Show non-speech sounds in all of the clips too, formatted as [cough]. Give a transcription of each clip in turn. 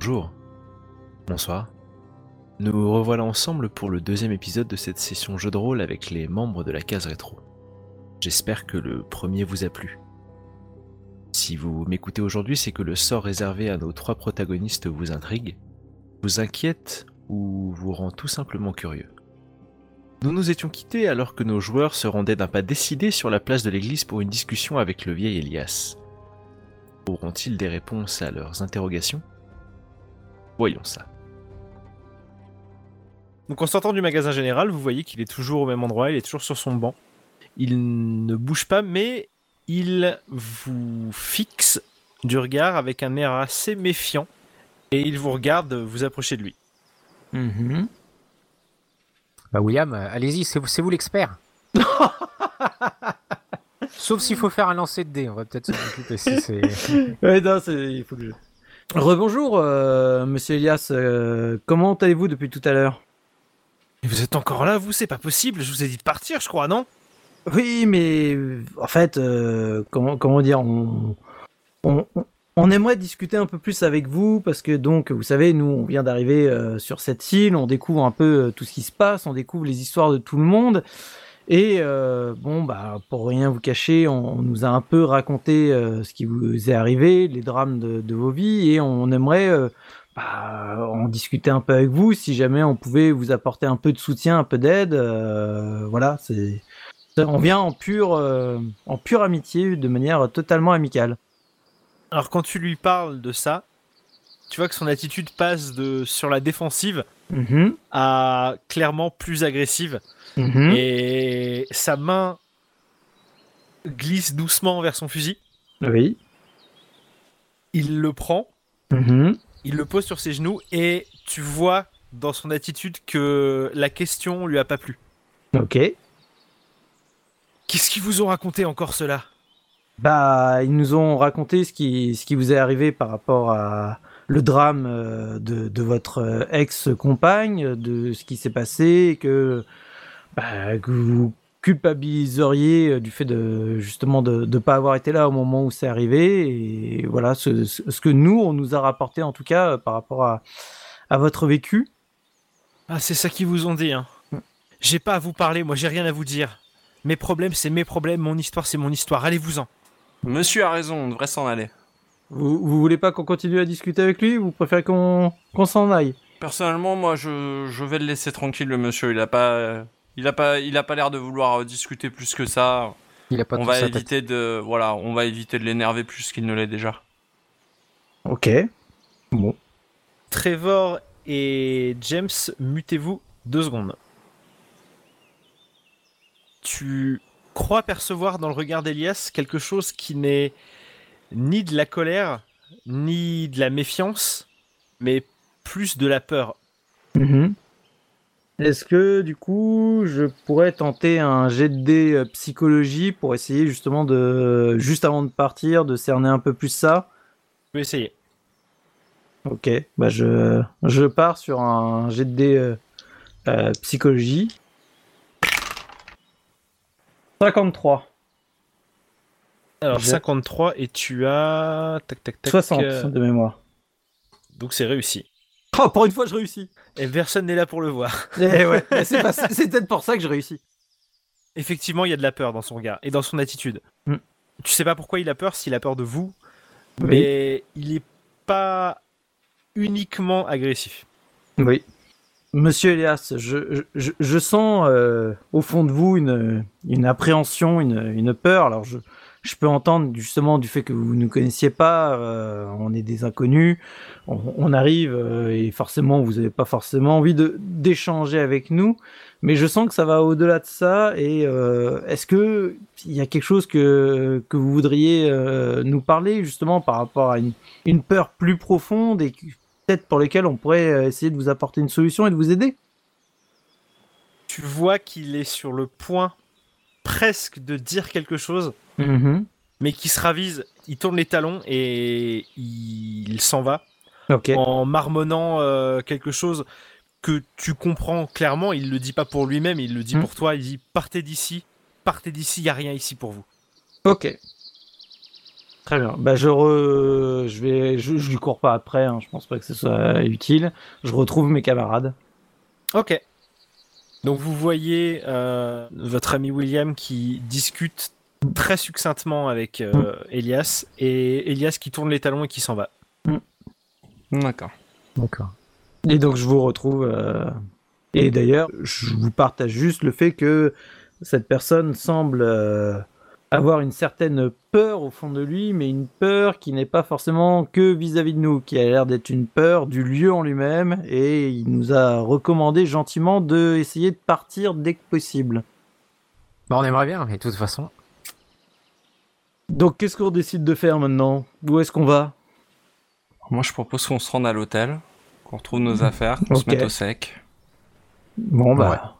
Bonjour. Bonsoir. Nous revoilà ensemble pour le deuxième épisode de cette session jeu de rôle avec les membres de la case rétro. J'espère que le premier vous a plu. Si vous m'écoutez aujourd'hui, c'est que le sort réservé à nos trois protagonistes vous intrigue, vous inquiète ou vous rend tout simplement curieux. Nous nous étions quittés alors que nos joueurs se rendaient d'un pas décidé sur la place de l'église pour une discussion avec le vieil Elias. Auront-ils des réponses à leurs interrogations? Voyons ça. Donc en sortant du magasin général, vous voyez qu'il est toujours au même endroit, il est toujours sur son banc. Il ne bouge pas, mais il vous fixe du regard avec un air assez méfiant. Et il vous regarde vous approcher de lui. Mhm. Bah William, euh, allez-y, c'est vous, l'expert. [laughs] Sauf s'il faut faire un lancer de dés, on va peut-être s'en occuper si c'est... Ouais, non, c'est... il faut que je... Rebonjour, euh, monsieur Elias. euh, comment allez-vous depuis tout à l'heure? Vous êtes encore là, vous C'est pas possible, je vous ai dit de partir, je crois, non? Oui, mais euh, en fait, euh, comment, comment dire, on, on, aimerait discuter un peu plus avec vous parce que donc, vous savez, nous, on vient d'arriver sur cette île, on découvre un peu tout ce qui se passe, on découvre les histoires de tout le monde. Et euh, bon, bah, pour rien vous cacher, on, on nous a un peu raconté euh, ce qui vous est arrivé, les drames de, de vos vies, et on aimerait euh, bah, en discuter un peu avec vous, si jamais on pouvait vous apporter un peu de soutien, un peu d'aide. voilà, c'est on vient en pure, en pure amitié, de manière totalement amicale. Alors quand tu lui parles de ça, tu vois que son attitude passe de sur la défensive Mhm, à clairement plus agressive. Mhm. Et sa main glisse doucement vers son fusil. Oui. Il le prend, Mhm. il le pose sur ses genoux et tu vois dans son attitude que la question lui a pas plu. Ok. Qu'est-ce qu'ils vous ont raconté encore cela Bah, ils nous ont raconté ce qui, ce qui vous est arrivé par rapport à le drame euh, de, de votre euh, ex-compagne, de ce qui s'est passé, et que, bah, que vous culpabiliseriez euh, du fait de justement de ne pas avoir été là au moment où c'est arrivé. Et voilà ce, ce ce que nous, on nous a rapporté en tout cas euh, par rapport à, à votre vécu. Ah, c'est ça qu'ils vous ont dit, hein. J'ai pas à vous parler, moi j'ai rien à vous dire. Mes problèmes, c'est mes problèmes, mon histoire, c'est mon histoire. Allez-vous-en. Monsieur a raison, on devrait s'en aller. Vous, vous voulez pas qu'on continue à discuter avec lui Vous préférez qu'on qu'on s'en aille? Personnellement, moi, je, je vais le laisser tranquille, le monsieur. Il a pas, il a pas, il a pas l'air de vouloir euh, discuter plus que ça. Il a pas on va éviter de, voilà, on va éviter de l'énerver plus qu'il ne l'est déjà. Ok. Bon. Trevor et James, mutez-vous deux secondes. Tu crois percevoir dans le regard d'Elias quelque chose qui n'est ni de la colère, ni de la méfiance, mais plus de la peur. Mhm. Est-ce que du coup, je pourrais tenter un jet de dés euh, psychologie pour essayer justement de, juste avant de partir, de cerner un peu plus ça? Tu peux essayer. Ok, bah je, je pars sur un jet de dés euh, euh, psychologie. 53, Alors J'ai- 53 et tu as tac tac tac 60 euh, de mémoire. donc c'est réussi. Oh, pour une fois, je réussis. Et personne n'est là pour le voir. Eh ouais, [laughs] c'est pas- peut-être pour ça que je réussis. Effectivement, il y a de la peur dans son regard et dans son attitude. Mm. Tu sais pas pourquoi il a peur, s'il a peur de vous, Oui. mais il est pas uniquement agressif. Oui. Monsieur Elias, je, je, je sens euh, au fond de vous une, une appréhension, une, une peur. Alors, je, je peux entendre justement du fait que vous ne nous connaissiez pas, euh, on est des inconnus, on, arrive euh, et forcément, vous n'avez pas forcément envie d'échanger avec nous. Mais je sens que ça va au-delà de ça. Et euh, est-ce que il y a quelque chose que, que vous voudriez nous parler justement par rapport à une, une peur plus profonde et peut-être pour lesquelles on pourrait essayer de vous apporter une solution et de vous aider? Tu vois qu'il est sur le point presque de dire quelque chose, mais qui se ravise, il tourne les talons et il s'en va en marmonnant euh, quelque chose que tu comprends clairement. Il le dit pas pour lui-même, il le dit Mm. pour toi. Il dit partez d'ici, partez d'ici, il y a rien ici pour vous. Ok. Très bien. Bah, je, re... je vais, je, je lui cours pas après. Hein. Je pense pas que ce soit utile. Je retrouve mes camarades. Ok. Donc vous voyez euh, votre ami William qui discute très succinctement avec euh, Elias et Elias qui tourne les talons et qui s'en va. D'accord. D'accord. Et donc je vous retrouve. euh, Et d'ailleurs, je vous partage juste le fait que cette personne semble euh, avoir une certaine peur au fond de lui, mais une peur qui n'est pas forcément que vis-à-vis de nous, qui a l'air d'être une peur du lieu en lui-même, et il nous a recommandé gentiment de essayer de partir dès que possible. Bah, on aimerait bien, mais de toute façon. Donc qu'est-ce qu'on décide de faire maintenant? Où est-ce qu'on va? Moi, je propose qu'on se rende à l'hôtel, qu'on retrouve nos affaires, qu'on se mette au sec. Bon bah.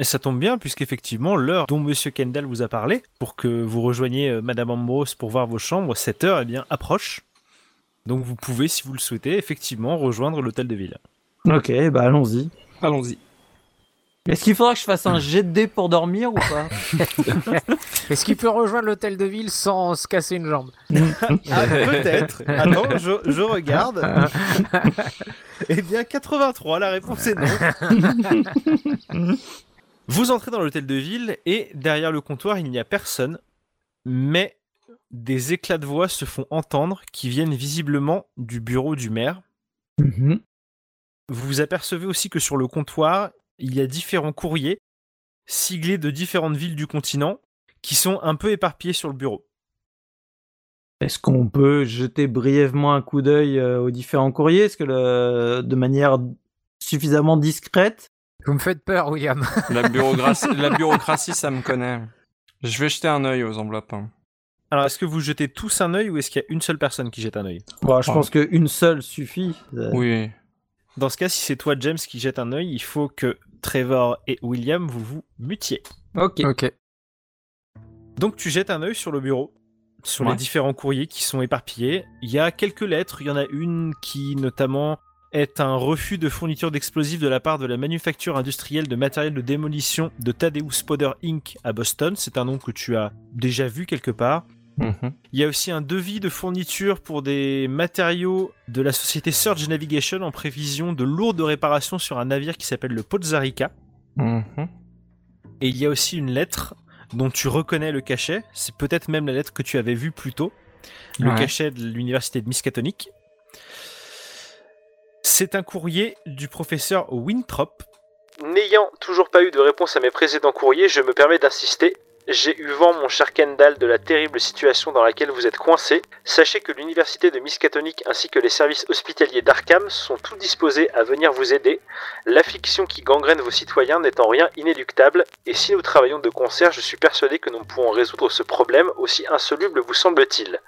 Et ça tombe bien puisqu'effectivement l'heure dont Monsieur Kendall vous a parlé pour que vous rejoigniez euh, Madame Ambrose pour voir vos chambres, cette heure eh bien approche. Donc vous pouvez, si vous le souhaitez, effectivement rejoindre l'hôtel de ville. Ok, bah allons-y. Allons-y. Est-ce qu'il faudra que je fasse un jet de dés pour dormir ou pas [laughs] Est-ce qu'il peut rejoindre l'hôtel de ville sans se casser une jambe? Ah, peut-être. Attends, je, je regarde. [laughs] eh bien, 83, la réponse est non. [laughs] Vous entrez dans l'hôtel de ville et derrière le comptoir, il n'y a personne, mais des éclats de voix se font entendre qui viennent visiblement du bureau du maire. Mhm. Vous vous apercevez aussi que sur le comptoir, il y a différents courriers siglés de différentes villes du continent qui sont un peu éparpillés sur le bureau. Est-ce qu'on peut jeter brièvement un coup d'œil euh, aux différents courriers? Est-ce que le... de manière suffisamment discrète Vous me faites peur, William. [laughs] La bureaucratie, la [laughs] bureaucratie, ça me connaît. Je vais jeter un œil aux enveloppes. hein. Alors, est-ce que vous jetez tous un œil ou est-ce qu'il y a une seule personne qui jette un œil? Bon, Je Ah. pense qu'une seule suffit. Euh, Oui. Dans ce cas, si c'est toi, James, qui jette un œil, il faut que Trevor et William, vous vous mutiez. Ok. ok. Donc, tu jettes un œil sur le bureau, sur les différents courriers qui sont éparpillés. Il y a quelques lettres. Il y en a une qui, notamment, est un refus de fourniture d'explosifs de la part de la manufacture industrielle de matériel de démolition de Thaddeus Powder Inc. à Boston. C'est un nom que tu as déjà vu quelque part. Mhm. Il y a aussi un devis de fourniture pour des matériaux de la société Surge Navigation en prévision de lourdes réparations sur un navire qui s'appelle le Pozarica. Mhm. Et il y a aussi une lettre dont tu reconnais le cachet. C'est peut-être même la lettre que tu avais vue plus tôt. Le Ouais. cachet de l'université de Miskatonic. C'est un courrier du professeur Winthrop. N'ayant toujours pas eu de réponse à mes précédents courriers, je me permets d'insister. J'ai eu vent, mon cher Kendall, de la terrible situation dans laquelle vous êtes coincé. Sachez que l'université de Miskatonic ainsi que les services hospitaliers d'Arkham sont tout disposés à venir vous aider. L'affliction qui gangrène vos citoyens n'est en rien inéluctable, et si nous travaillons de concert, je suis persuadé que nous pourrons résoudre ce problème, aussi insoluble vous semble-t-il.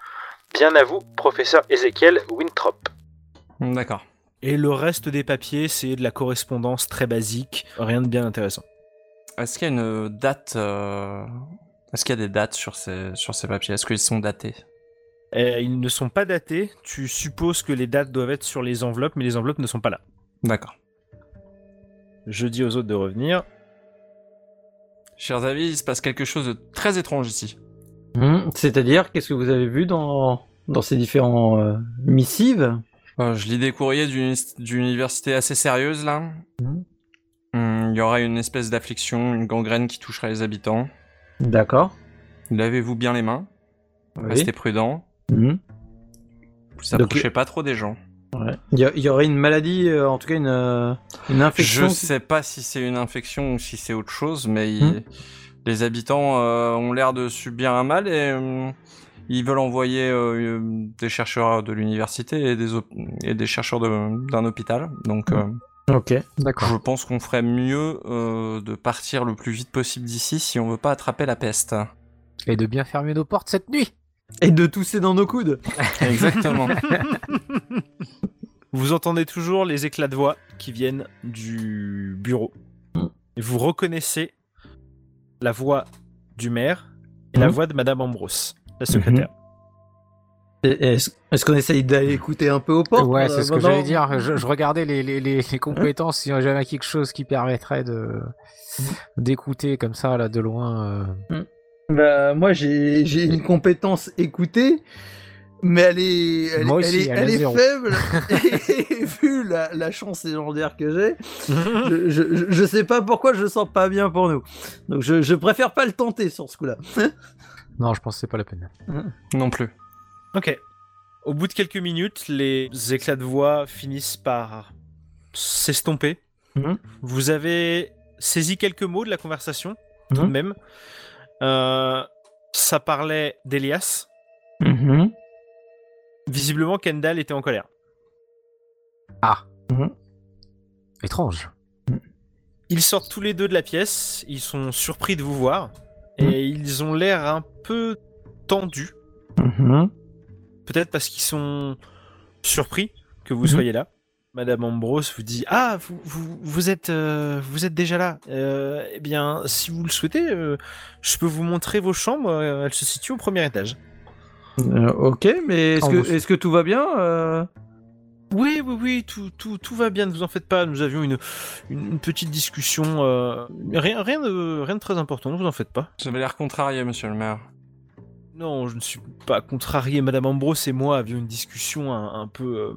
Bien à vous, professeur Ezekiel Winthrop. D'accord. Et le reste des papiers, c'est de la correspondance très basique, rien de bien intéressant. Est-ce qu'il y a une date euh, Est-ce qu'il y a des dates sur ces, sur ces papiers? Est-ce qu'ils sont datés? Euh, ils ne sont pas datés, tu supposes que les dates doivent être sur les enveloppes, mais les enveloppes ne sont pas là. D'accord. Je dis aux autres de revenir. Chers amis, il se passe quelque chose de très étrange ici. Mhm. C'est-à-dire, qu'est-ce que vous avez vu dans, dans ces différents euh, missives? Euh, je lis des courriers d'une université assez sérieuse là. Mhm. Hum, Il y aurait une espèce d'affliction, une gangrène qui toucherait les habitants. D'accord. Lavez-vous bien les mains, Oui. restez prudent, Mhm. vous approchez pas trop des gens. Ouais. Il y, a- il y aurait une maladie, euh, en tout cas une, euh, une infection. Je sais pas si c'est une infection ou si c'est autre chose, mais il- Hmm. les habitants ont l'air de subir un mal et euh, ils veulent envoyer euh, des chercheurs de l'université et des, et des chercheurs de- d'un hôpital. Donc euh, Ok. D'accord. je pense qu'on ferait mieux euh, de partir le plus vite possible d'ici si on veut pas attraper la peste. Et de bien fermer nos portes cette nuit. Et de tousser dans nos coudes. [laughs] Exactement. Vous entendez toujours les éclats de voix qui viennent du bureau. Et vous reconnaissez la voix du maire et la Mhm. voix de Madame Ambrose, la secrétaire. Et- Est-ce qu'on essaye d'aller écouter un peu aux portes ouais, euh, c'est ce que j'allais dire. Je, je regardais les, les, les, les compétences, si jamais quelque chose qui permettrait de d'écouter comme ça là de loin. euh. Bah, moi, j'ai j'ai une compétence écoutée, mais elle est, elle, est, elle a elle est zéro. faible. [laughs] et vu la, la chance légendaire que j'ai, [laughs] je, je, je- je sais pas pourquoi je sens pas bien pour nous. Donc, je, je préfère pas le tenter sur ce coup-là. [laughs] Non, je pense que c'est pas la peine. Non plus. Ok. Au bout de quelques minutes, les éclats de voix finissent par s'estomper. Mhm. Vous avez saisi quelques mots de la conversation, tout de Mhm. même. Euh, ça parlait d'Elias. Mhm. Visiblement, Kendall était en colère. Ah. Mhm. Étrange. Ils sortent tous les deux de la pièce, ils sont surpris de vous voir, et ils ont l'air un peu tendus. Mhm. Peut-être parce qu'ils sont surpris que vous Mhm. soyez là. Madame Ambrose vous dit Ah, vous, vous, vous êtes, euh, vous êtes déjà là. Euh, eh bien, si vous le souhaitez, euh, je peux vous montrer vos chambres. Elles se situent au premier étage. Euh, ok, mais est-ce que, tout va bien euh? Oui, oui, oui, tout, tout, tout va bien, ne vous en faites pas. Nous avions une, une, une petite discussion. euh, rien, rien, de, rien de très important, ne vous en faites pas. Vous avez l'air contrarié, monsieur le maire. Non, je ne suis pas contrarié. Madame Ambrose et moi avions une discussion un, un peu euh,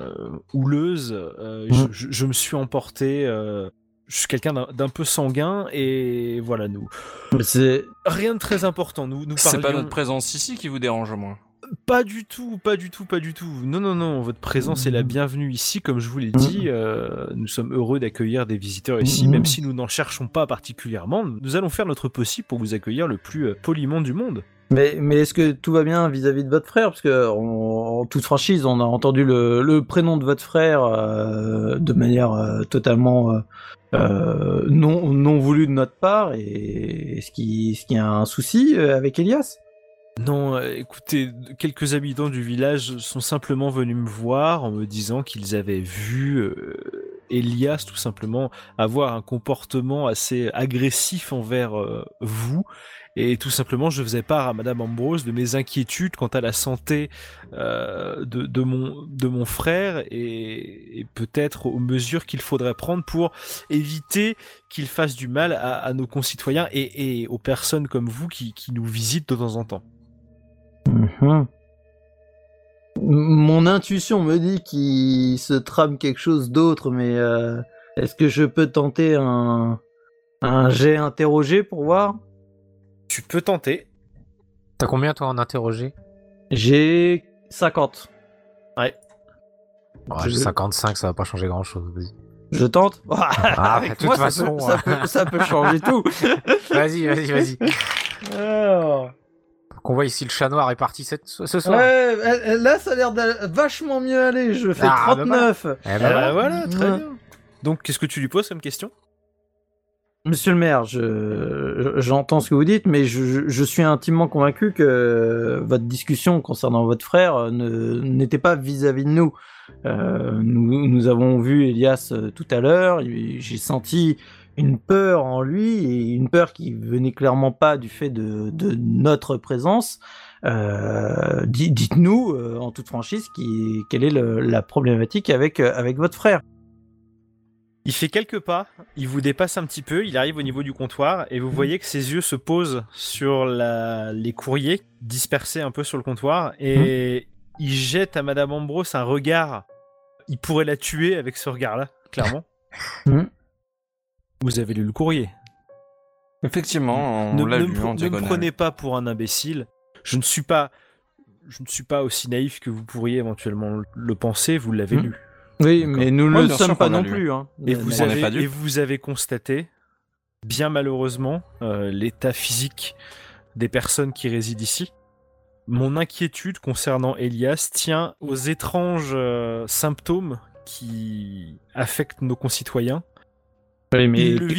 euh, houleuse. Euh, je, je- je me suis emporté. euh, je suis quelqu'un d'un- peu sanguin et voilà, nous. Mais c'est. Rien de très important. Nous, nous C'est pas parlions- notre présence ici qui vous dérange au moins. Pas du tout, pas du tout, pas du tout. Non, non, non. Votre présence est la bienvenue ici, comme je vous l'ai dit. euh, nous sommes heureux d'accueillir des visiteurs ici, Mhm. même si nous n'en cherchons pas particulièrement. Nous allons faire notre possible pour vous accueillir le plus euh, poliment du monde. Mais, mais est-ce que tout va bien vis-à-vis de votre frère? Parce que en, en toute franchise, on a entendu le, le prénom de votre frère euh, de manière euh, totalement euh, non, non voulue de notre part. Et est-ce qu'il qu'il y a un souci avec Elias Non, euh, écoutez, quelques habitants du village sont simplement venus me voir en me disant qu'ils avaient vu euh, Elias tout simplement avoir un comportement assez agressif envers euh, vous. Et tout simplement, je faisais part à Madame Ambrose de mes inquiétudes quant à la santé de, mon, frère et, peut-être aux mesures qu'il faudrait prendre pour éviter qu'il fasse du mal à, nos concitoyens et, aux personnes comme vous qui nous visitent de temps en temps. Mhm. Mon intuition me dit qu'il se trame quelque chose d'autre, mais euh, est-ce que je peux tenter un, un jet interrogé pour voir? Tu peux tenter. T'as combien toi en interrogé? J'ai 50. Ouais, Je- 55, ça va pas changer grand chose. Vas-y, Je tente? Ah, Avec de toute moi, ça façon, peut- ça, peut, ça peut changer tout. [laughs] vas-y, vas-y. vas-y. [laughs] Alors, Qu'on voit ici le chat noir est parti cette- ce soir. ouais, là, ça a l'air de vachement mieux aller. Je fais Ah, bah 39. Eh ben Euh, voilà. voilà, très Ouais. bien. Donc, qu'est-ce que tu lui poses comme question? Monsieur le maire, je, j'entends ce que vous dites, mais je, suis intimement convaincu que votre discussion concernant votre frère ne, n'était pas vis-à-vis de nous. Euh, nous. Nous avons vu Elias euh, tout à l'heure, j'ai senti une peur en lui, et une peur qui venait clairement pas du fait de, de notre présence. Euh, di- dites-nous, euh, en toute franchise, qui, quelle est le- la problématique avec, euh, avec votre frère. Il fait quelques pas, il vous dépasse un petit peu, il arrive au niveau du comptoir et vous voyez que ses yeux se posent sur la- les courriers dispersés un peu sur le comptoir et il jette à Madame Ambrose un regard. Il pourrait la tuer avec ce regard-là, clairement. [laughs] Mhm. Vous avez lu le courrier. Effectivement, on ne, l'a ne lu en ne me prenez pas pour un imbécile. Je ne suis pas, je ne suis pas aussi naïf que vous pourriez éventuellement le penser. Vous l'avez Mhm. lu. Oui, D'accord. mais nous ne Ouais, le bien sommes pas non lu. plus. Hein. Vous, on avez, et vous avez constaté, bien malheureusement, euh, l'état physique des personnes qui résident ici. Mon inquiétude concernant Elias tient aux étranges euh, symptômes qui affectent nos concitoyens.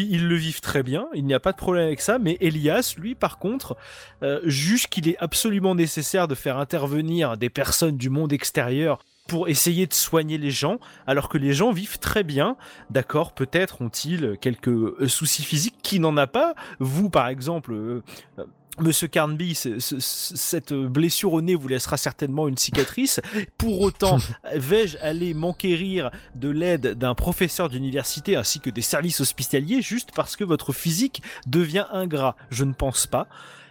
Ils le vivent très bien, il n'y a pas de problème avec ça, mais Elias, lui, par contre, euh, juge qu'il est absolument nécessaire de faire intervenir des personnes du monde extérieur pour essayer de soigner les gens, alors que les gens vivent très bien. D'accord, peut-être ont-ils quelques euh, soucis physiques qui n'en a pas. Vous, par exemple, euh, euh, Monsieur Carnby, ce- ce- ce- cette blessure au nez vous laissera certainement une cicatrice. Pour autant, [laughs] vais-je aller m'enquérir de l'aide d'un professeur d'université ainsi que des services hospitaliers juste parce que votre physique devient ingrat? Je ne pense pas.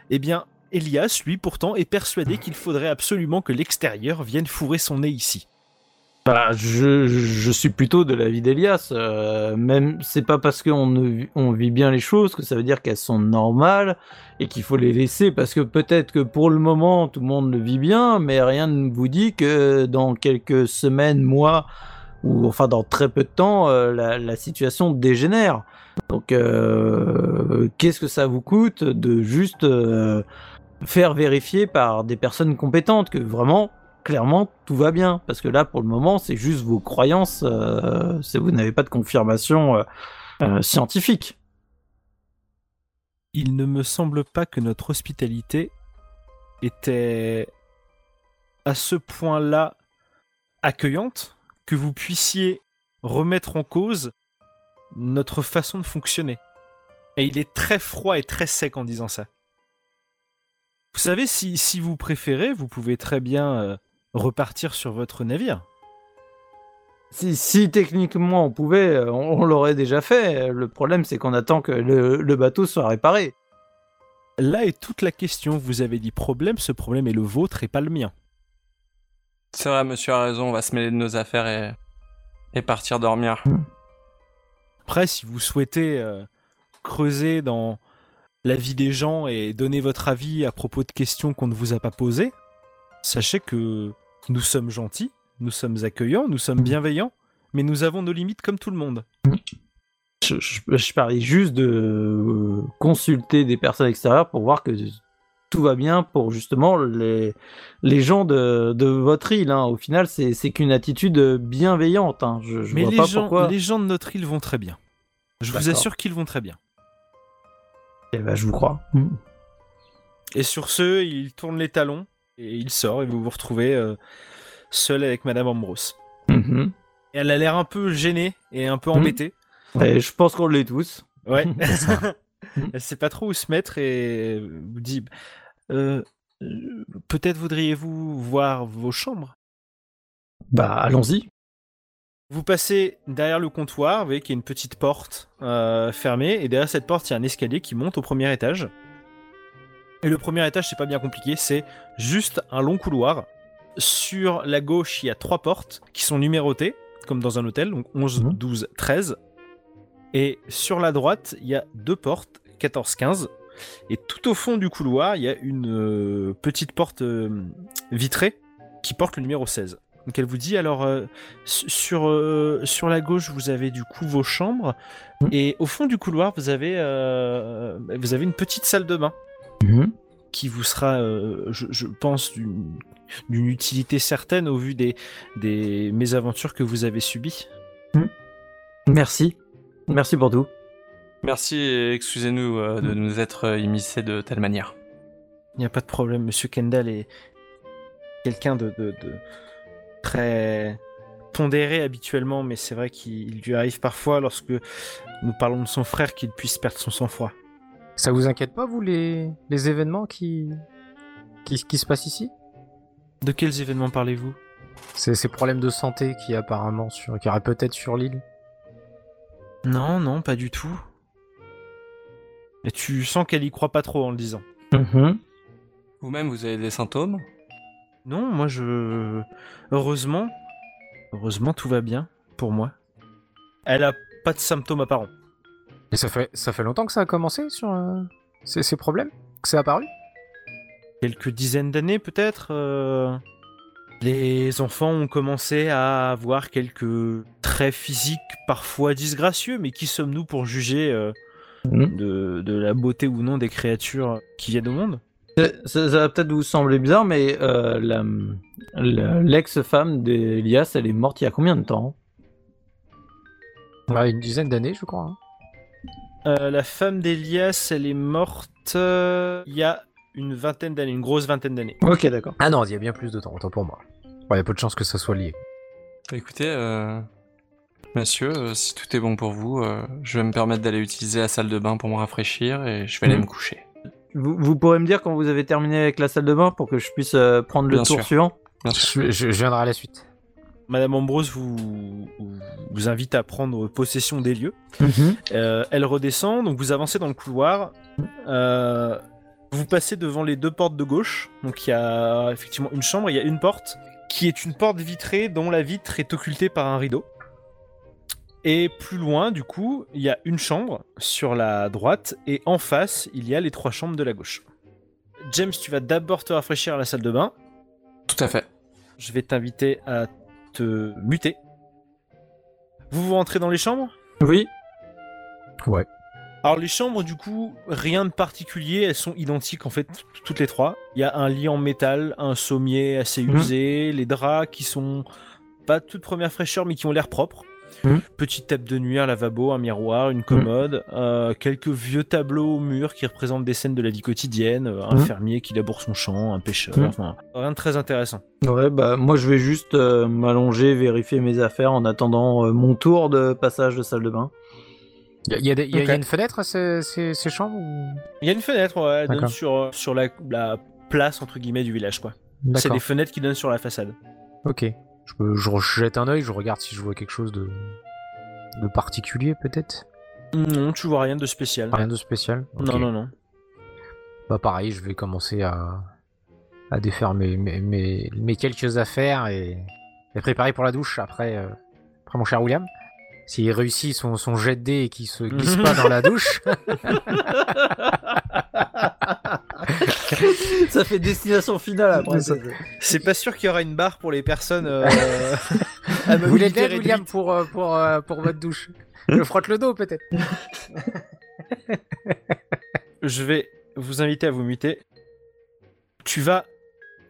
Eh bien, Elias, lui, pourtant, est persuadé qu'il faudrait absolument que l'extérieur vienne fourrer son nez ici. Bah, je, je suis plutôt de l'avis d'Elias. euh, même, c'est pas parce qu'on on vit bien les choses que ça veut dire qu'elles sont normales et qu'il faut les laisser. Parce que peut-être que pour le moment, tout le monde le vit bien, mais rien ne vous dit que dans quelques semaines, mois, ou enfin dans très peu de temps, euh, la, la situation dégénère. Donc, euh, qu'est-ce que ça vous coûte de juste euh, faire vérifier par des personnes compétentes que vraiment clairement tout va bien parce que là pour le moment c'est juste vos croyances euh, vous n'avez pas de confirmation euh, euh, scientifique Il ne me semble pas que notre hospitalité était à ce point-là accueillante que vous puissiez remettre en cause notre façon de fonctionner. Et il est très froid et très sec en disant ça. Vous savez, si, si vous préférez, vous pouvez très bien euh, repartir sur votre navire. si, si techniquement on pouvait euh, on, on l'aurait déjà fait le problème c'est qu'on attend que le, le bateau soit réparé Là est toute la question. Vous avez dit problème, ce problème est le vôtre et pas le mien. C'est vrai, monsieur a raison, on va se mêler de nos affaires et, et partir dormir. Après, si vous souhaitez euh, creuser dans la vie des gens et donner votre avis à propos de questions qu'on ne vous a pas posées, sachez que nous sommes gentils, nous sommes accueillants, nous sommes bienveillants, mais nous avons nos limites comme tout le monde. je, je, je parlais juste de euh, consulter des personnes extérieures pour voir que tout va bien pour justement les, les gens de, de votre île. hein. Au final, c'est qu'une attitude bienveillante. hein. Je, je mais vois les pas gens, pourquoi. les gens de notre île vont très bien. Je vous assure qu'ils vont très bien. Eh ben, je vous crois. Et sur ce, il tourne les talons et il sort et vous vous retrouvez euh, seul avec Madame Ambrose. Mhm. Et elle a l'air un peu gênée et un peu Mhm. embêtée. Et je pense qu'on l'est tous. Ouais. [laughs] [laughs] Elle sait pas trop où se mettre et vous dit euh, euh, peut-être voudriez-vous voir vos chambres? Bah, allons-y. Vous passez derrière le comptoir, vous voyez qu'il y a une petite porte euh, fermée et derrière cette porte il y a un escalier qui monte au premier étage. Et le premier étage c'est pas bien compliqué, c'est juste un long couloir. Sur la gauche il y a trois portes qui sont numérotées comme dans un hôtel, donc 11, Mhm. 12, 13. Et sur la droite, il y a deux portes, 14, 15. Et tout au fond du couloir, il y a une euh, petite porte euh, vitrée qui porte le numéro 16. Donc elle vous dit alors euh, su- sur, euh, sur la gauche, vous avez du coup vos chambres. Mhm. Et au fond du couloir, vous avez, euh, vous avez une petite salle de bain Mhm. qui vous sera, euh, je, je pense, d'une d'une utilité certaine au vu des, des mésaventures que vous avez subies. Merci. Merci pour tout. Merci et excusez-nous euh, de nous être immiscés de telle manière. Il n'y a pas de problème, Monsieur Kendall est quelqu'un de, de- de très pondéré habituellement, mais c'est vrai qu'il lui arrive parfois, lorsque nous parlons de son frère, qu'il puisse perdre son sang-froid. Ça vous inquiète pas, vous, les, les événements qui... qui, qui se passent ici? De quels événements parlez-vous? Ces, ces problèmes de santé qui apparemment sur, qui auraient peut-être sur l'île Non, non, pas du tout. Et tu sens qu'elle y croit pas trop en le disant. Mhm. Vous-même, vous avez des symptômes? Non, moi je. Heureusement. Heureusement, tout va bien pour moi. Elle a pas de symptômes apparents. Et ça fait, ça fait longtemps que ça a commencé sur euh, ces, ces problèmes? Que c'est apparu? Quelques dizaines d'années peut-être, euh, les enfants ont commencé à avoir quelques traits physiques parfois disgracieux, mais qui sommes-nous pour juger euh, Mhm. de, de la beauté ou non des créatures qui viennent au monde? Ça, va peut-être vous sembler bizarre, mais euh, l'ex-femme d'Elias, elle est morte il y a combien de temps? Ouais, Une dizaine d'années, je crois. hein. Euh, La femme d'Elias, elle est morte euh, il y a une vingtaine d'années, une grosse vingtaine d'années. Ok, d'accord. Ah non, il y a bien plus de temps, autant pour moi. Il y a peu de chances que ça soit lié. Bah, écoutez, euh, monsieur, euh, si tout est bon pour vous, euh, je vais me permettre d'aller utiliser la salle de bain pour me rafraîchir et je vais aller Mhm. me coucher. Vous, vous pourrez me dire quand vous avez terminé avec la salle de bain pour que je puisse euh, prendre le Bien tour sûr. suivant Bien sûr. Je, je- je viendrai à la suite. Madame Ambrose vous, vous- invite à prendre possession des lieux. Euh, elle redescend, donc vous avancez dans le couloir. Euh, vous passez devant les deux portes de gauche. Donc il y a effectivement une chambre, il y a une porte qui est une porte vitrée dont la vitre est occultée par un rideau. Et plus loin, du coup, il y a une chambre sur la droite et en face, il y a les trois chambres de la gauche. James, tu vas d'abord te rafraîchir à la salle de bain. Tout à fait. Je vais t'inviter à te muter. Vous vous rentrez dans les chambres? Oui. Alors les chambres, du coup, rien de particulier, elles sont identiques en fait, toutes les trois. Il y a un lit en métal, un sommier assez Mhm. usé, les draps qui sont pas de toute première fraîcheur mais qui ont l'air propres. Mhm. Petite table de nuit, un lavabo, un miroir, une commode, euh, quelques vieux tableaux au mur qui représentent des scènes de la vie quotidienne, euh, un Mhm. fermier qui laboure son champ, un pêcheur, enfin rien de très intéressant. Ouais, bah moi je vais juste euh, m'allonger, vérifier mes affaires en attendant euh, mon tour de passage de salle de bain. Il y a, y y une fenêtre à ces, ces- ces chambres ou... Il y a une fenêtre, ouais, elle donne sur, sur la, la place entre guillemets du village quoi. C'est des fenêtres qui donnent sur la façade. Ok. Je, peux- je jette un œil, je regarde si je vois quelque chose de, de particulier peut-être. Non, tu vois rien de spécial. Rien de spécial. Non, non, non. Bah pareil, je vais commencer à, à défaire mes, mes, mes, mes quelques affaires et, et préparer pour la douche après, euh, après mon cher William. S'il réussit son, son jet de dés et qu'il se glisse pas dans la douche, [laughs] Ça fait destination finale après. Ça- C'est pas sûr qu'il y aura une barre pour les personnes euh, [laughs] à vous voulez l'aide, William pour, euh, pour, euh, pour votre douche Je frotte le dos peut-être. [laughs] Je vais vous inviter à vous muter. Tu vas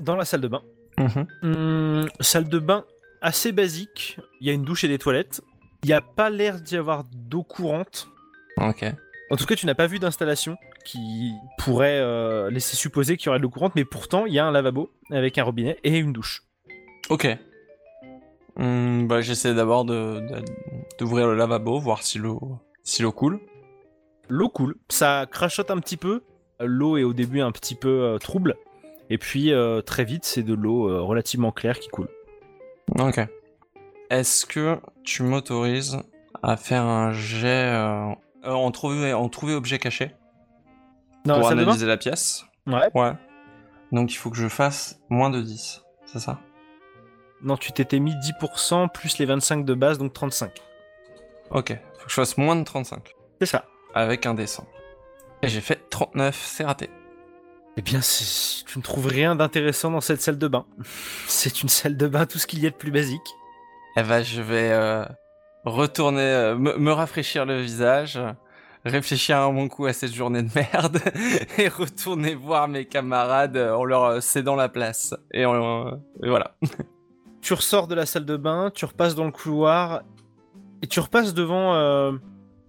dans la salle de bain. Mhm. Hum, salle de bain assez basique. Il y a une douche et des toilettes. Il n'y a pas l'air d'y avoir d'eau courante. Ok. En tout cas, tu n'as pas vu d'installation qui pourrait euh, laisser supposer qu'il y aurait de l'eau courante, mais pourtant, il y a un lavabo avec un robinet et une douche. Ok. Hmm, bah, j'essaie d'abord de, de- d'ouvrir le lavabo, voir si l'eau, si l'eau coule. L'eau coule, ça crachote un petit peu. L'eau est au début un petit peu euh, trouble, et puis euh, très vite, c'est de l'eau relativement claire qui coule. Ok. Est-ce que tu m'autorises à faire un jet euh, euh, en trouver en trouver objet caché Dans pour analyser la pièce Ouais. Ouais. Donc il faut que je fasse moins de 10, c'est ça? Non, tu t'étais mis 10% plus les 25 de base, donc 35. Ok. Faut que je fasse moins de 35 C'est ça. avec un dessin. Et j'ai fait 39, c'est raté. Eh bien, tu ne trouves rien d'intéressant dans cette salle de bain. [laughs] C'est une salle de bain, tout ce qu'il y a de plus basique. Eh ben, je vais euh, retourner, euh, me, me rafraîchir le visage, réfléchir un bon coup à cette journée de merde [laughs] et retourner voir mes camarades euh, en leur cédant la place. Et, voilà. [laughs] Tu ressors de la salle de bain, tu repasses dans le couloir, et tu repasses devant euh,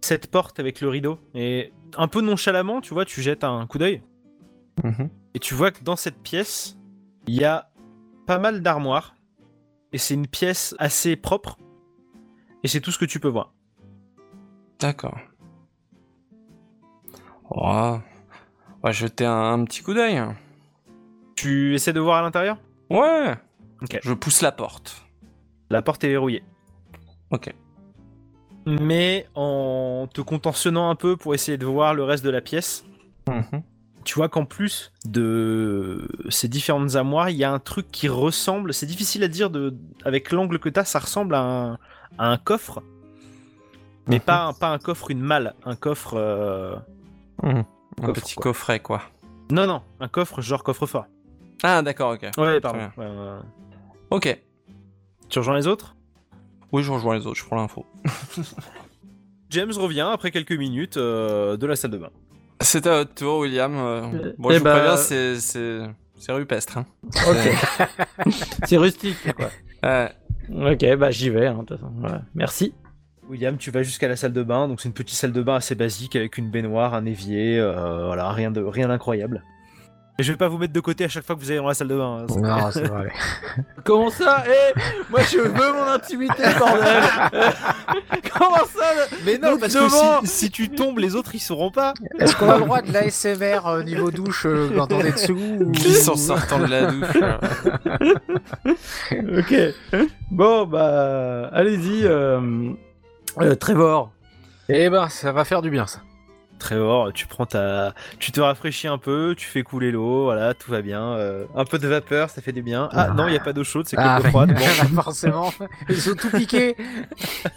cette porte avec le rideau. Et un peu nonchalamment, tu vois, tu jettes un coup d'œil. Mhm. Et tu vois que dans cette pièce, il y a pas mal d'armoires. Et c'est une pièce assez propre. Et c'est tout ce que tu peux voir. D'accord. Oh, on va jeter un, un petit coup d'œil. Tu essaies de voir à l'intérieur? Ouais. Ok. Je pousse la porte. La porte est verrouillée. Ok. Mais en te contentionnant un peu pour essayer de voir le reste de la pièce, Mhm. Tu vois qu'en plus de ces différentes armoires, il y a un truc qui ressemble, c'est difficile à dire de, avec l'angle que t'as, ça ressemble à un, à un coffre. Mais Mhm. pas, un- pas un coffre, une malle, un coffre... euh, Mhm. Un Coffre, petit quoi. coffret, quoi. Non, non, un coffre genre coffre-fort. Ah, d'accord, ok. Ouais, pardon. ouais, ouais. Ok. Tu rejoins les autres? Oui, je rejoins les autres, je prends l'info. [laughs] James revient après quelques minutes euh, de la salle de bain. C'est à votre tour, William. Euh, Euh, bon, eh je vous bah- préviens, c'est, c'est, c'est rupestre. Hein. Ok. C'est [laughs] rustique quoi. [laughs] Ouais. Ok, bah j'y vais. hein, de toute façon. Voilà. Merci. William, tu vas jusqu'à la salle de bain, donc c'est une petite salle de bain assez basique avec une baignoire, un évier, euh, voilà, rien de rien d'incroyable. Et je vais pas vous mettre de côté à chaque fois que vous allez dans la salle de bain. hein. Non, c'est vrai. [laughs] Comment ça? Eh Moi je veux mon intimité, bordel [laughs] Comment ça? Mais non, Donc parce devant- que si, si tu tombes, les autres ils sauront pas. Est-ce qu'on a le droit de l'ASMR au niveau douche euh, quand on est dessous ou- en sortant de la douche. euh. [laughs] Ok. Bon, bah, allez-y, euh, euh, Trevor. Eh ben, ça va faire du bien, ça. Trevor, tu prends ta, tu te rafraîchis un peu, tu fais couler l'eau, voilà, tout va bien. euh, un peu de vapeur, ça fait du bien. Ah non, il y a pas d'eau chaude, c'est que Ah, l'eau froide. [laughs] Bon. forcément. Ils ont tout piqué.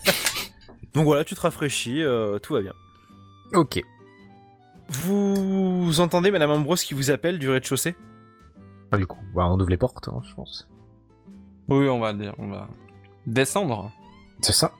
[laughs] Donc voilà, tu te rafraîchis, euh, tout va bien. Ok. Vous entendez Madame Ambrose qui vous appelle du rez-de-chaussée? Ah, du coup, bah, on ouvre les portes, hein, je pense. Oui, on va dire, on va descendre. C'est ça.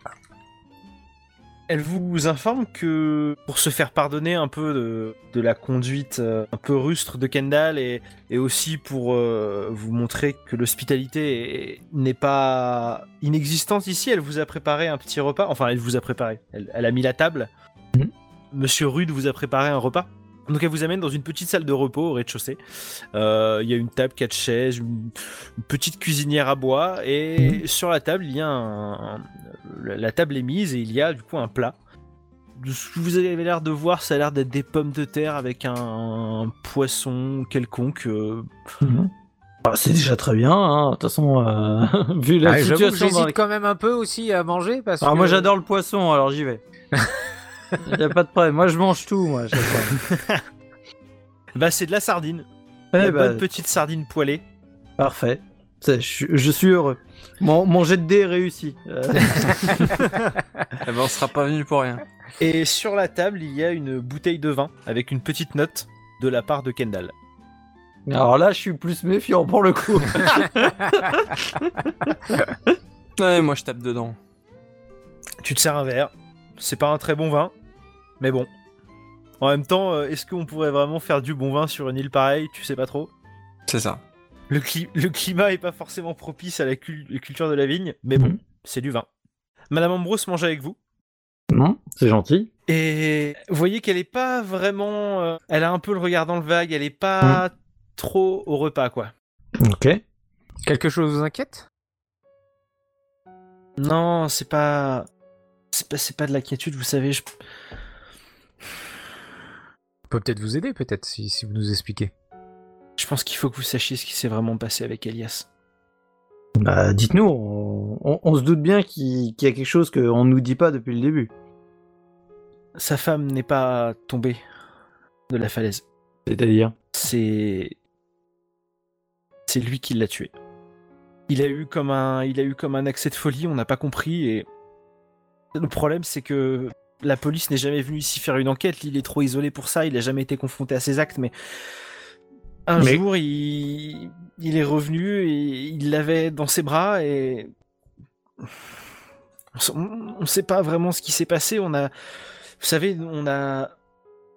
Elle vous informe que pour se faire pardonner un peu de, de la conduite euh, un peu rustre de Kendall et, et aussi pour euh, vous montrer que l'hospitalité est- n'est pas inexistante ici, elle vous a préparé un petit repas. Enfin, elle vous a préparé. Elle, elle a mis la table. Mhm. Monsieur Rude vous a préparé un repas. Donc elle vous amène dans une petite salle de repos au rez-de-chaussée. Euh, Il y a une table, quatre chaises, une, une petite cuisinière à bois et sur la table il y a un, un- la table est mise et il y a du coup un plat. De ce que vous avez l'air de voir, ça a l'air d'être des pommes de terre avec un, un poisson quelconque. euh. Ah, c'est déjà très bien, hein. de toute façon, euh, [laughs] vu la Ah, situation dans j'hésite la- quand même un peu aussi à manger parce Ah, que... moi j'adore le poisson, alors j'y vais. [laughs] Y a pas de problème, moi je mange tout, moi. [laughs] Bah c'est de la sardine. Eh Une bah, bonne petite sardine poêlée. Parfait. C'est- Je, suis- je suis heureux. Mon, mon jet de dés est réussi. Euh, [laughs] Eh ben, on sera pas venu pour rien. Et sur la table il y a une bouteille de vin avec une petite note de la part de Kendall. alors là, je suis plus méfiant pour le coup. [laughs] Ouais, moi je tape dedans. Tu te sers un verre. C'est pas un très bon vin, mais bon. En même temps, euh, est-ce qu'on pourrait vraiment faire du bon vin sur une île pareille? Tu sais pas trop. C'est ça. Le, cli- le climat est pas forcément propice à la, cul- la culture de la vigne, mais bon, c'est du vin. Madame Ambrose mange avec vous? non, c'est gentil. Et vous voyez qu'elle est pas vraiment. euh, elle a un peu le regard dans le vague, elle est pas trop au repas, quoi. Ok. Quelque chose vous inquiète? Non, c'est pas. C'est pas, de l'inquiétude, vous savez. Je... On peut peut-être vous aider, peut-être, si, si vous nous expliquez. je pense qu'il faut que vous sachiez ce qui s'est vraiment passé avec Elias. Bah, dites-nous, on, on- on se doute bien qu'il y a quelque chose qu'on nous dit pas depuis le début. Sa femme n'est pas tombée de la falaise. C'est-à-dire? C'est. C'est lui qui l'a tué. Il a eu comme un, il a eu comme un accès de folie, on n'a pas compris et le problème c'est que la police n'est jamais venue ici faire une enquête. Il est trop isolé pour ça. Il a jamais été confronté à ses actes, mais un Mais- jour il, il est revenu et il l'avait dans ses bras et on ne sait pas vraiment ce qui s'est passé. On a, vous savez, on a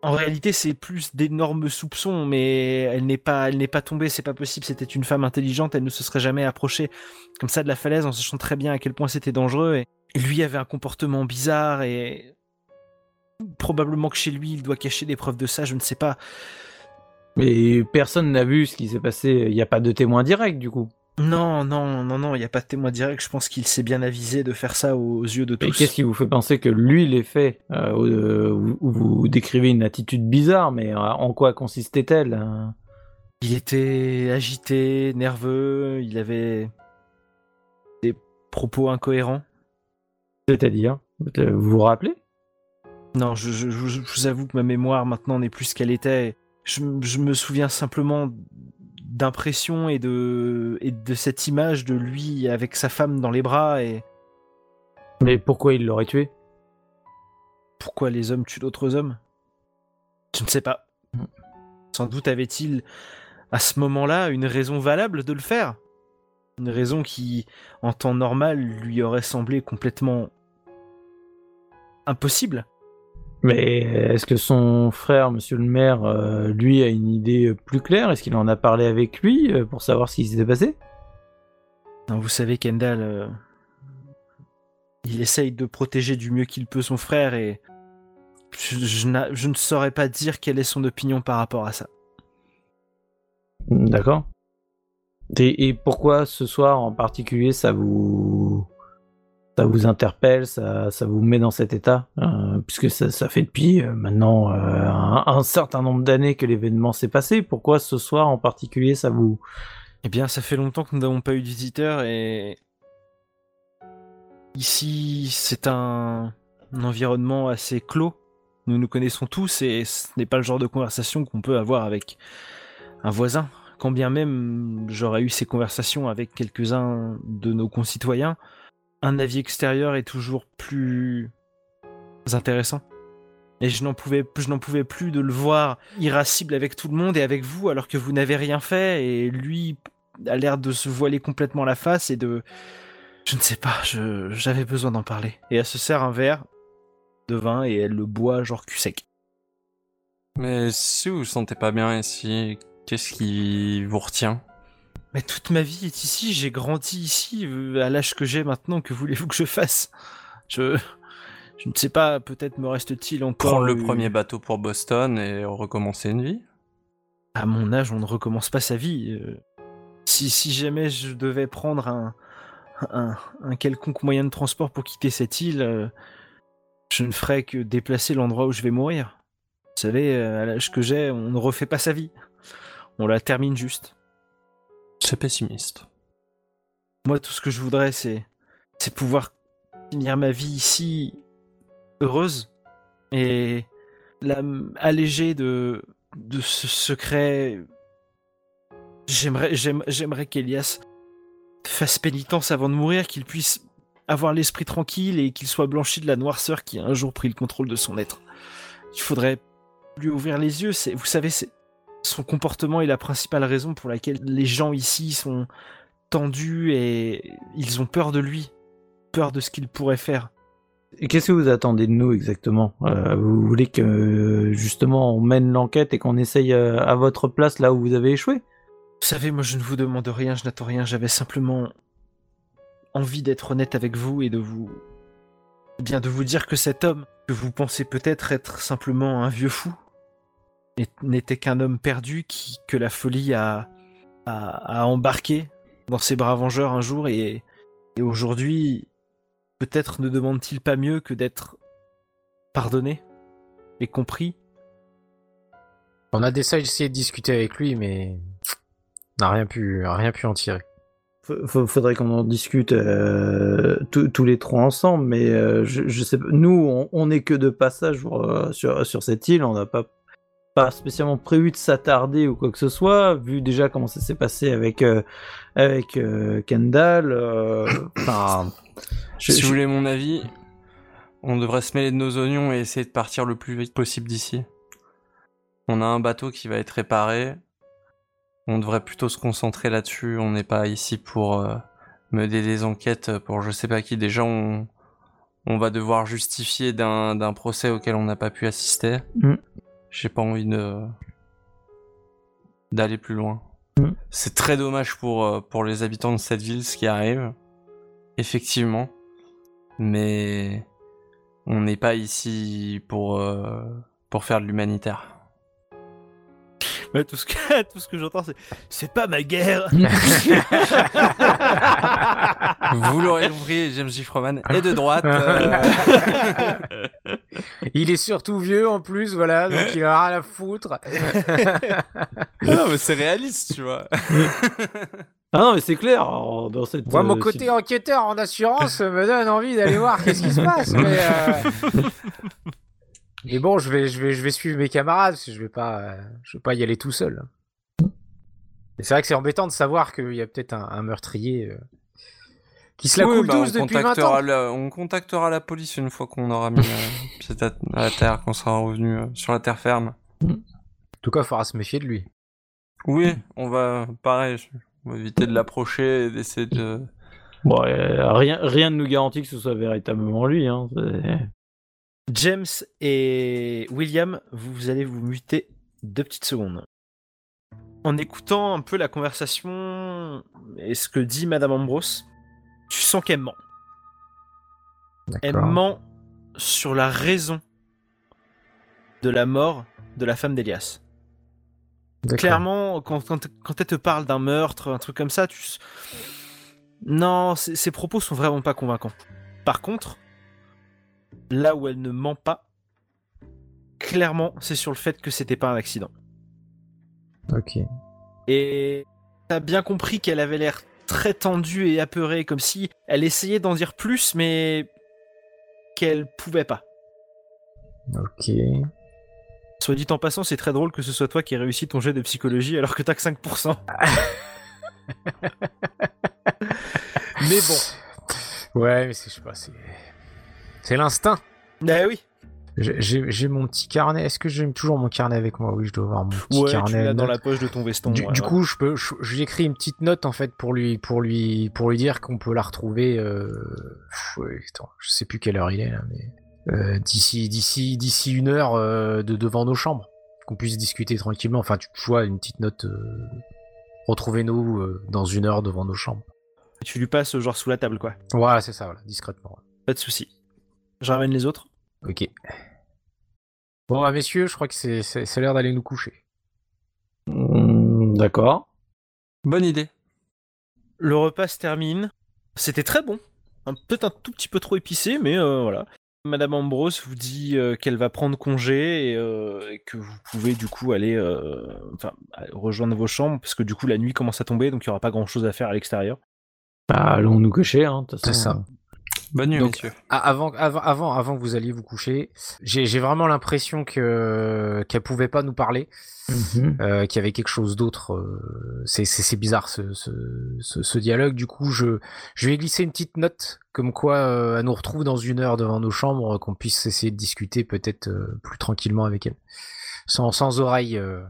en réalité, c'est plus d'énormes soupçons, mais elle n'est pas, elle n'est pas tombée, c'est pas possible. C'était une femme intelligente, elle ne se serait jamais approchée comme ça de la falaise en sachant très bien à quel point c'était dangereux. Et, lui avait un comportement bizarre et probablement que chez lui, il doit cacher des preuves de ça. Je ne sais pas. Mais personne n'a vu ce qui s'est passé. Il n'y a pas de témoin direct, du coup. Non, non, non, non, il n'y a pas de témoin direct. Je pense qu'il s'est bien avisé de faire ça aux yeux de Mais tous. qu'est-ce qui vous fait penser que lui l'ait fait euh, euh, vous décrivez une attitude bizarre, mais euh, en quoi consistait-elle hein? Il était agité, nerveux, il avait des propos incohérents. C'est-à-dire Vous vous rappelez? Non, je, je- je- je vous avoue que ma mémoire maintenant n'est plus ce qu'elle était. Je me souviens simplement d'impressions et de, et de cette image de lui avec sa femme dans les bras et Mais pourquoi il l'aurait tué? Pourquoi les hommes tuent d'autres hommes? Je ne sais pas. Sans doute avait-il à ce moment-là une raison valable de le faire. Une raison qui, en temps normal, lui aurait semblé complètement impossible. Mais est-ce que son frère, monsieur le maire, euh, lui a une idée plus claire? Est-ce qu'il en a parlé avec lui euh, pour savoir ce qui s'était passé? Non, vous savez, Kendall, euh, il essaye de protéger du mieux qu'il peut son frère et je, je n'a- je ne saurais pas dire quelle est son opinion par rapport à ça. D'accord. Et, et pourquoi ce soir en particulier ça vous ça vous interpelle, ça, ça vous met dans cet état, euh, puisque ça, ça fait depuis euh, maintenant euh, un, certain nombre d'années que l'événement s'est passé. Pourquoi ce soir en particulier ça vous Eh bien, ça fait longtemps que nous n'avons pas eu de visiteurs et ici, c'est un environnement assez clos. Nous nous connaissons tous et ce n'est pas le genre de conversation qu'on peut avoir avec un voisin. Quand bien même j'aurais eu ces conversations avec quelques-uns de nos concitoyens, un avis extérieur est toujours plus intéressant. Et je n'en pouvais, plus de le voir irascible avec tout le monde et avec vous alors que vous n'avez rien fait et lui a l'air de se voiler complètement la face et de... Je ne sais pas, je- j'avais besoin d'en parler. Et elle se sert un verre de vin et elle le boit genre cul sec. Mais si vous vous sentez pas bien ici, qu'est-ce qui vous retient? Mais toute ma vie est ici, j'ai grandi ici, euh, à l'âge que j'ai maintenant, que voulez-vous que je fasse? Je... Je ne sais pas, peut-être me reste-t-il encore... Prendre le premier bateau pour Boston et recommencer une vie à mon âge, on ne recommence pas sa vie. Euh, Si, si jamais je devais prendre un, un, un quelconque moyen de transport pour quitter cette île, euh, je ne ferais que déplacer l'endroit où je vais mourir. Vous savez, à l'âge que j'ai, on ne refait pas sa vie. On la termine juste. C'est pessimiste. Moi, tout ce que je voudrais, c'est, c'est pouvoir finir ma vie ici heureuse et la alléger de, de ce secret. J'aimerais, j'aime- j'aimerais qu'Elias fasse pénitence avant de mourir, qu'il puisse avoir l'esprit tranquille et qu'il soit blanchi de la noirceur qui a un jour pris le contrôle de son être. Il faudrait lui ouvrir les yeux. C'est, vous savez, c'est, son comportement est la principale raison pour laquelle les gens ici sont tendus et ils ont peur de lui, peur de ce qu'il pourrait faire. Et qu'est-ce que vous attendez de nous exactement? Euh, Vous voulez que justement on mène l'enquête et qu'on essaye euh, à votre place là où vous avez échoué? Vous savez, moi je ne vous demande rien, je n'attends rien, j'avais simplement envie d'être honnête avec vous et de vous eh bien de vous dire que cet homme que vous pensez peut-être être simplement un vieux fou n'était qu'un homme perdu qui que la folie a, a, a embarqué dans ses bras vengeurs un jour et, et aujourd'hui peut-être ne demande-t-il pas mieux que d'être pardonné et compris On a déjà essayé de discuter avec lui, mais on n'a rien pu, rien pu en tirer. Faudrait qu'on en discute euh, tous les trois ensemble, mais euh, je, je sais pas. Nous, on, on est que de passage euh, sur, sur cette île, on n'a pas, pas spécialement prévu de s'attarder ou quoi que ce soit, vu déjà comment ça s'est passé avec, euh, avec euh, Kendall. euh, je- [coughs] si je- vous voulez mon avis, on devrait se mêler de nos oignons et essayer de partir le plus vite possible d'ici. On a un bateau qui va être réparé. On devrait plutôt se concentrer là-dessus. On n'est pas ici pour mener des enquêtes pour je sais pas qui. Déjà, on, on va devoir justifier d'un d'un procès auquel on n'a pas pu assister. Mm. J'ai pas envie de d'aller plus loin. Mm. C'est très dommage pour, euh, pour les habitants de cette ville ce qui arrive. Effectivement. Mais on n'est pas ici pour, euh, pour faire de l'humanitaire. Ouais, tout ce que, [laughs] tout ce que j'entends, c'est c'est pas ma guerre. [laughs] Vous l'aurez compris, James J. Froman est de droite. euh, Il est surtout vieux en plus, voilà, donc il a rien à foutre. [laughs] non, mais c'est réaliste, tu vois. Ah non, mais c'est clair. dans cette, Moi, mon euh, côté enquêteur en assurance me donne envie d'aller voir qu'est-ce qui se passe. Mais, euh, mais bon, je vais, je vais, je vais suivre mes camarades parce que je vais pas, je vais pas y aller tout seul. Et c'est vrai que c'est embêtant de savoir qu'il y a peut-être un, un meurtrier euh, qui se la Oui, coule bah, on, douce depuis 20 ans. contactera la, on contactera la police une fois qu'on aura mis [laughs] pied à, à la terre, qu'on sera revenu euh, sur la terre ferme. En tout cas, il faudra se méfier de lui. Oui, on va, pareil, on va éviter de l'approcher et d'essayer de... Bon, euh, rien, rien ne nous garantit que ce soit véritablement lui. Hein. James et William, vous, allez vous muter deux petites secondes. En écoutant un peu la conversation et ce que dit Madame Ambrose, tu sens qu'elle ment. Elle ment sur la raison de la mort de la femme d'Elias. Clairement, quand, quand, quand elle te parle d'un meurtre, un truc comme ça, tu. Non, ses propos sont vraiment pas convaincants. Par contre, là où elle ne ment pas, clairement, c'est sur le fait que c'était pas un accident. Ok. Et t'as bien compris qu'elle avait l'air très tendue et apeurée, comme si elle essayait d'en dire plus, mais qu'elle pouvait pas. Ok. Soit dit en passant, c'est très drôle que ce soit toi qui aies réussi ton jet de psychologie alors que t'as que 5%. [laughs] mais bon. Ouais, mais c'est, je sais pas, c'est. C'est l'instinct. Bah oui. J'ai- mon petit carnet. Est-ce que j'ai toujours mon carnet avec moi? Oui, je dois avoir mon petit Ouais, tu carnet. l'as dans la poche de ton veston. Du, ouais, du ouais. coup, je peux, j'écris une petite note en fait pour lui, pour lui, pour lui dire qu'on peut la retrouver. Euh... pff, ouais, attends, je sais plus quelle heure il est là, mais euh, d'ici, d'ici, d'ici une heure euh, de devant nos chambres, qu'on puisse discuter tranquillement. Enfin, tu vois une petite note. euh, Retrouvez-nous dans une heure devant nos chambres. Tu lui passes genre sous la table, quoi. Voilà, c'est ça, voilà, discrètement. Pas de souci. Je ramène les autres. Ok. Bon, bah, messieurs, je crois que c'est, c'est, c'est l'heure d'aller nous coucher. Hmm, D'accord. Bonne idée. Le repas se termine. C'était très bon. Un- Peut-être un tout petit peu trop épicé, mais euh, voilà. Madame Ambrose vous dit euh, qu'elle va prendre congé et, euh, et que vous pouvez du coup aller euh, enfin, rejoindre vos chambres parce que du coup la nuit commence à tomber donc il n'y aura pas grand chose à faire à l'extérieur. Bah, allons nous coucher, hein. de toute C'est ça. Bonne nuit, Donc, messieurs. Avant, avant, avant, avant que vous alliez vous coucher, j'ai, j'ai vraiment l'impression que qu'elle pouvait pas nous parler, Mhm. euh, qu'il y avait quelque chose d'autre. euh, c'est, c'est, c'est bizarre ce, ce, ce, ce dialogue. Du coup, je, je vais glisser une petite note comme quoi euh, elle nous retrouve dans une heure devant nos chambres, qu'on puisse essayer de discuter peut-être euh, plus tranquillement avec elle, sans, sans oreille euh,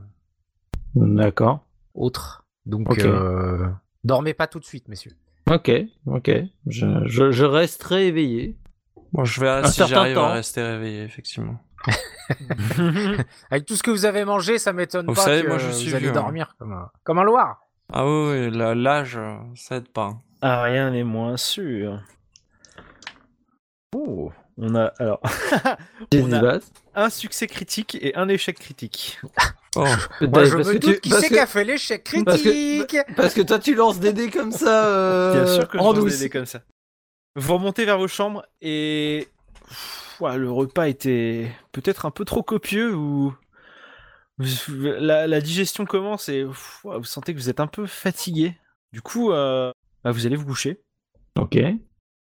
D'accord. autre. Donc, euh, dormez pas tout de suite, messieurs. Ok, ok. Je, je, je resterai éveillé. Bon, je un si j'arrive à rester réveillé, effectivement. [laughs] Avec tout ce que vous avez mangé, ça m'étonne Vous pas savez, que moi, je suis vous allez vieux, hein. dormir comme un, comme un loir. Ah oui, oui, l'âge, euh, ça aide pas. Ah, rien n'est moins sûr. Oh, on a alors [laughs] On a- un succès critique et un échec critique. Oh, Moi, je Parce me doute tu- qui c'est que- qui a fait l'échec parce que- critique? Parce que toi, tu lances des dés comme ça euh, Bien sûr que je en lance des douce. dés comme ça. Vous remontez vers vos chambres et Pff, le repas était peut-être un peu trop copieux ou la, la digestion commence et pff, vous sentez que vous êtes un peu fatigué. Du coup, euh, bah, vous allez vous coucher Ok.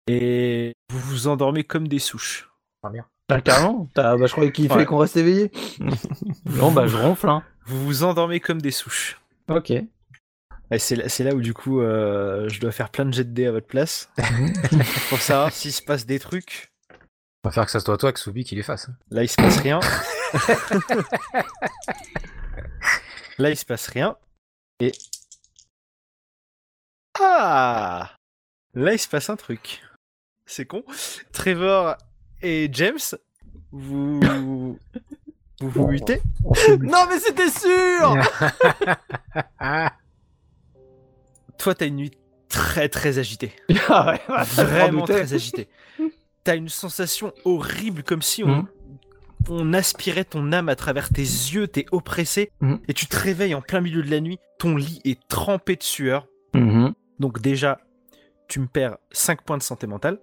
Et vous vous endormez comme des souches. Ah, carrément [laughs] T'as- bah, Je croyais qu'il fallait Ouais. qu'on reste éveillé. [laughs] non, bah je ronfle. Hein. Vous vous endormez comme des souches. Ok. Et c'est là, où du coup euh, je dois faire plein de jets de dés à votre place [laughs] pour savoir s'il se passe des trucs. On va faire que ça soit toi, que Soubi, qui les fasse. Là, il se passe rien. Là, il se passe rien. Et. Ah Là, il se passe un truc. C'est con. Trevor et James, vous. [laughs] Vous vous mutez Non, mais c'était sûr [laughs] Toi, t'as une nuit très très agitée. [laughs] Ah ouais, bah, Vraiment très agitée. T'as une sensation horrible, comme si on, Mhm. on aspirait ton âme à travers tes yeux, t'es oppressé, Mhm. et tu te réveilles en plein milieu de la nuit, ton lit est trempé de sueur. Mhm. Donc déjà, tu me perds 5 points de santé mentale.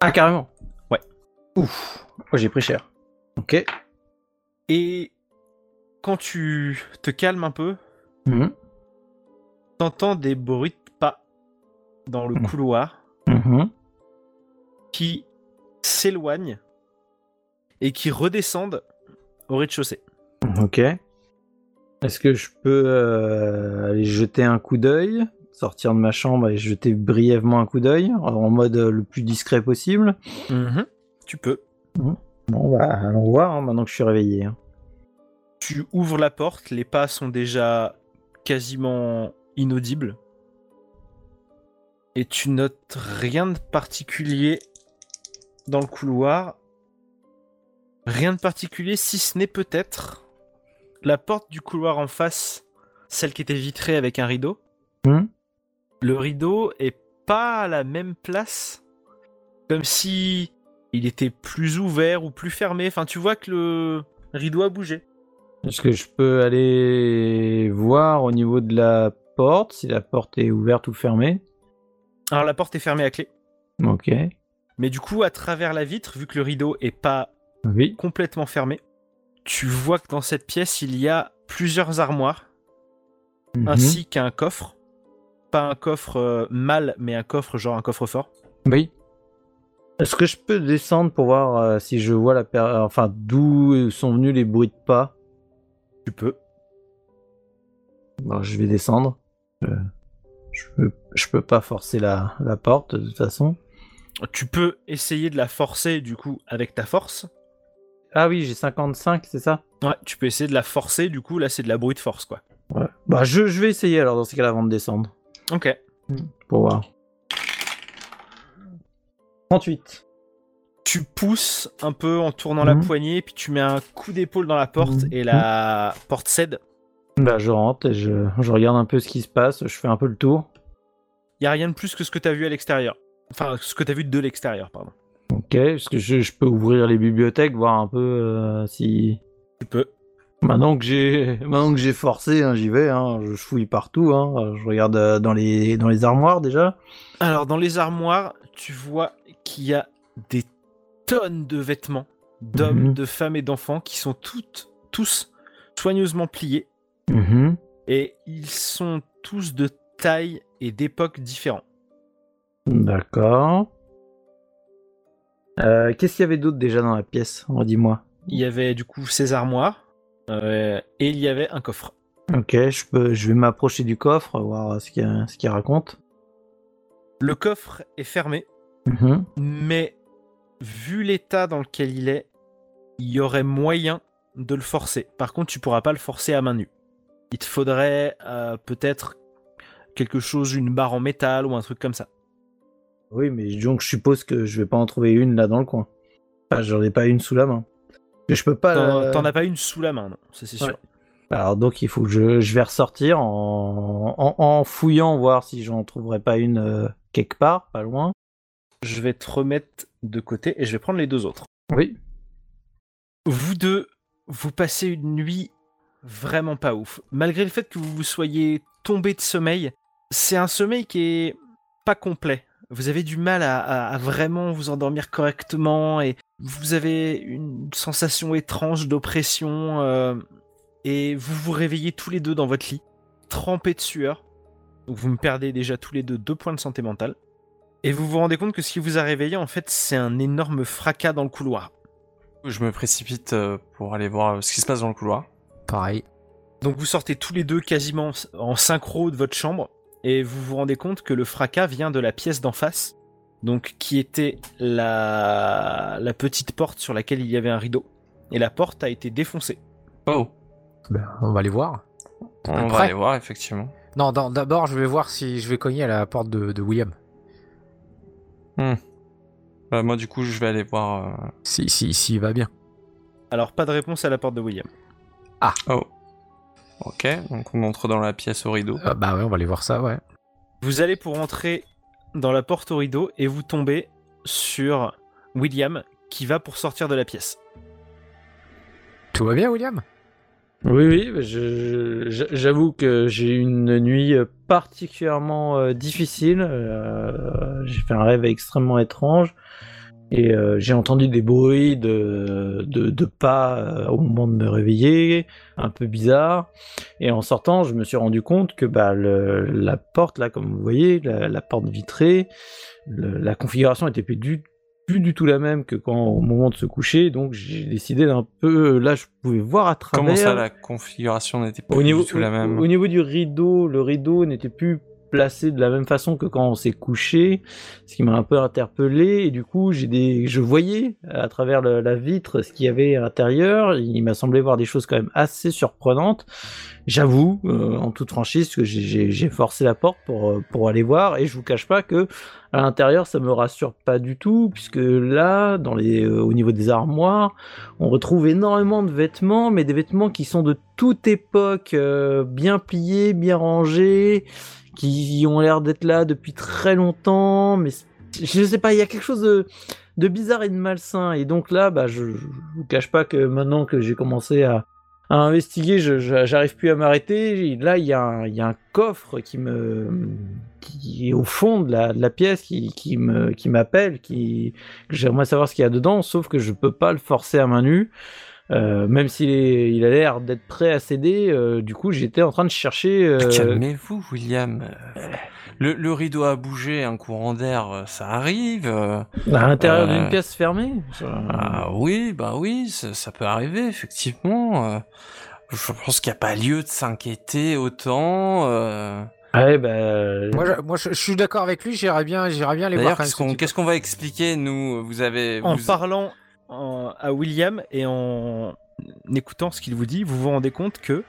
Ah, carrément Ouais. Ouf. Oh, j'ai pris cher. Ok. Et quand tu te calmes un peu, Mhm. t'entends des bruits de pas dans le Mhm. couloir Mhm. qui s'éloignent et qui redescendent au rez-de-chaussée. Ok. Est-ce que je peux euh, aller jeter un coup d'œil, sortir de ma chambre et jeter brièvement un coup d'œil en mode euh, le plus discret possible Tu peux. Bon, bah, allons voir hein, maintenant que je suis réveillé. hein. Tu ouvres la porte, les pas sont déjà quasiment inaudibles. Et tu notes rien de particulier dans le couloir. Rien de particulier, si ce n'est peut-être la porte du couloir en face, celle qui était vitrée avec un rideau. Hmm. Le rideau est pas à la même place, comme si il était plus ouvert ou plus fermé. Enfin, tu vois que le rideau a bougé. Est-ce que je peux aller voir au niveau de la porte, si la porte est ouverte ou fermée? Alors la porte est fermée à clé. Ok. Mais du coup, à travers la vitre, vu que le rideau est pas Oui. complètement fermé, tu vois que dans cette pièce, il y a plusieurs armoires, Mhm. ainsi qu'un coffre. Pas un coffre euh, mâle, mais un coffre genre un coffre fort. Oui. Est-ce que je peux descendre pour voir euh, si je vois la per... enfin d'où sont venus les bruits de pas? Tu peux. Bon, je vais descendre. Euh, je, peux... je peux pas forcer la, la porte de toute façon. Tu peux essayer de la forcer du coup avec ta force. Ah oui, j'ai 55, c'est ça? Ouais, tu peux essayer de la forcer, du coup là c'est de la brute force quoi. Ouais. Bah je, je vais essayer alors dans ces cas-là avant de descendre. Ok. Pour voir. 38. Tu pousses un peu en tournant la Mhm. poignée, puis tu mets un coup d'épaule dans la porte Mhm. et la porte cède. Bah je rentre et je, je regarde un peu ce qui se passe, je fais un peu le tour. Y a rien de plus que ce que t'as vu à l'extérieur. Enfin, ce que t'as vu de l'extérieur, pardon. Ok, est-ce que je, je peux ouvrir les bibliothèques, voir un peu euh, si... Tu peux. Maintenant que j'ai [laughs] maintenant que j'ai forcé, hein, j'y vais, hein, je fouille partout, hein, je regarde euh, dans les dans les armoires déjà. Alors, dans les armoires, tu vois qu'il y a des tonnes de vêtements d'hommes, Mhm. de femmes et d'enfants qui sont toutes, tous soigneusement pliés Mhm. et ils sont tous de taille et d'époque différents. D'accord. Euh, Qu'est-ce qu'il y avait d'autre déjà dans la pièce? Redis-moi. Il y avait du coup ces armoires et il y avait un coffre. Ok, je peux, je vais m'approcher du coffre, voir ce qu'il ce qu'il raconte. Le coffre est fermé, Mhm. mais vu l'état dans lequel il est, il y aurait moyen de le forcer. Par contre, tu pourras pas le forcer à main nue. Il te faudrait euh, peut-être quelque chose, une barre en métal ou un truc comme ça. Oui, mais donc je suppose que je vais pas en trouver une là dans le coin. Enfin, j'en ai pas une sous la main. Je peux pas. T'en la- t'en as pas une sous la main, non, ça c'est sûr. Ouais. Alors donc il faut que je, je vais ressortir en, en, en fouillant voir si j'en trouverai pas une euh, quelque part, pas loin. Je vais te remettre de côté et je vais prendre les deux autres. Oui. Vous deux, vous passez une nuit vraiment pas ouf. Malgré le fait que vous vous soyez tombé de sommeil, c'est un sommeil qui est pas complet. Vous avez du mal à, à- à vraiment vous endormir correctement et vous avez une sensation étrange d'oppression euh, et vous vous réveillez tous les deux dans votre lit, trempés de sueur. Donc vous me perdez déjà tous les deux deux points de santé mentale. Et vous vous rendez compte que ce qui vous a réveillé, en fait, c'est un énorme fracas dans le couloir. Je me précipite euh, pour aller voir euh, ce qui se passe dans le couloir. Pareil. Donc vous sortez tous les deux quasiment en synchro de votre chambre et vous vous rendez compte que le fracas vient de la pièce d'en face, donc qui était la... la petite porte sur laquelle il y avait un rideau. Et la porte a été défoncée. Oh, Ben, on va aller voir. on Après. va aller voir effectivement. Non, d'abord, je vais voir si je vais cogner à la porte de, de William. Bah, moi du coup je vais aller voir. euh, Si, si, s'il va bien. Alors pas de réponse à la porte de William. Oh. Ok, donc on entre dans la pièce au rideau. Euh, bah ouais, on va aller voir ça, ouais. Vous allez pour entrer dans la porte au rideau et vous tombez sur William qui va pour sortir de la pièce. Tout va bien, William? Oui, oui, je- je- j'avoue que j'ai eu une nuit particulièrement euh, difficile. euh, j'ai fait un rêve extrêmement étrange et euh, j'ai entendu des bruits de, de, de pas euh, au moment de me réveiller, un peu bizarre. Et en sortant, je me suis rendu compte que bah, le- la porte, là, comme vous voyez, la, la porte vitrée, le- la configuration était plus du plus du tout la même que quand au moment de se coucher, donc j'ai décidé d'un peu. Là, je pouvais voir à travers. Comment ça la configuration n'était pas du tout la même? au niveau du rideau, le rideau n'était plus de la même façon que quand on s'est couché, ce qui m'a un peu interpellé. Et du coup, j'ai des, je voyais à travers la vitre ce qu'il y avait à l'intérieur. Il m'a semblé voir des choses quand même assez surprenantes. J'avoue, euh, en toute franchise, que j'ai- forcé la porte pour euh, pour aller voir. Et je vous cache pas que à l'intérieur, ça me rassure pas du tout, puisque là, dans les, euh, au niveau des armoires, on retrouve énormément de vêtements, mais des vêtements qui sont de toute époque, bien pliés, bien rangés, qui ont l'air d'être là depuis très longtemps, mais je sais pas, il y a quelque chose de, bizarre et de malsain. Et donc là, bah, je, je vous cache pas que maintenant que j'ai commencé à, à investiguer, j'arrive plus à m'arrêter. Là, il y, y a un coffre qui me qui est au fond de la, pièce, qui, me qui m'appelle, qui j'aimerais savoir ce qu'il y a dedans, sauf que je peux pas le forcer à main nue. Euh, même s'il est, il a l'air d'être prêt à céder, euh, du coup j'étais en train de chercher. euh, Calmez-vous, William. Euh, Le, le rideau a bougé, un courant d'air, euh, ça arrive. euh, à l'intérieur Euh, d'une pièce fermée. Ah oui, bah oui, ça, ça peut arriver, effectivement. euh, je pense qu'il n'y a pas lieu de s'inquiéter autant. euh. Ouais, bah, Moi, je, moi, je, je suis d'accord avec lui. J'irais bien, j'irais bien les voir. Qu'est-ce ce qu'on qu'est-ce qu'on va expliquer, nous Vous avez... En vous- parlant en- à William et en écoutant ce qu'il vous dit, vous vous rendez compte que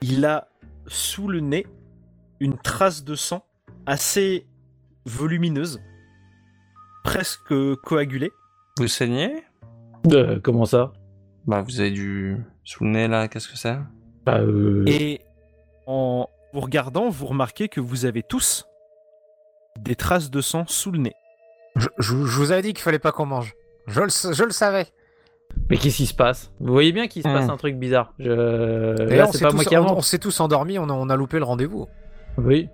il a sous le nez une trace de sang assez volumineuse, presque coagulée. Vous saignez euh, comment ça? Bah, vous avez du... Sous le nez, là, qu'est-ce que c'est? Bah, euh, Et en vous regardant, vous remarquez que vous avez tous des traces de sang sous le nez. Je, je- je vous avais dit qu'il fallait pas qu'on mange. Je le, je le savais. Mais qu'est-ce qui se passe? Vous voyez bien qu'il se passe Hmm. un truc bizarre. Je... Là, c'est pas tous- moi qui on, on s'est tous endormis. On a, on a loupé le rendez-vous. Oui.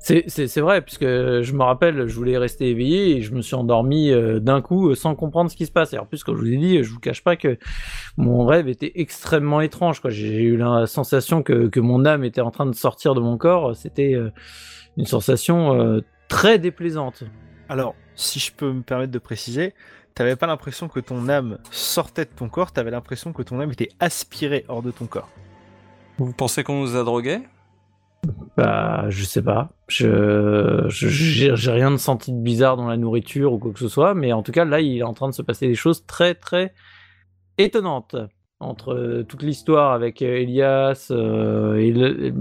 C'est- vrai, puisque je me rappelle, je voulais rester éveillé et je me suis endormi euh, d'un coup euh, sans comprendre ce qui se passe. Et en plus, comme je vous ai dit, je vous cache pas que mon rêve était extrêmement étrange. J'ai eu la sensation que, que mon âme était en train de sortir de mon corps. C'était euh, une sensation euh, très déplaisante. Alors, si je peux me permettre de préciser, t'avais pas l'impression que ton âme sortait de ton corps, t'avais l'impression que ton âme était aspirée hors de ton corps. Vous pensez qu'on nous a drogués? Bah, je sais pas. Je j'ai rien de senti de bizarre dans la nourriture ou quoi que ce soit, mais en tout cas là, il est en train de se passer des choses très très étonnantes entre euh, toute l'histoire avec euh, Elias euh, et le-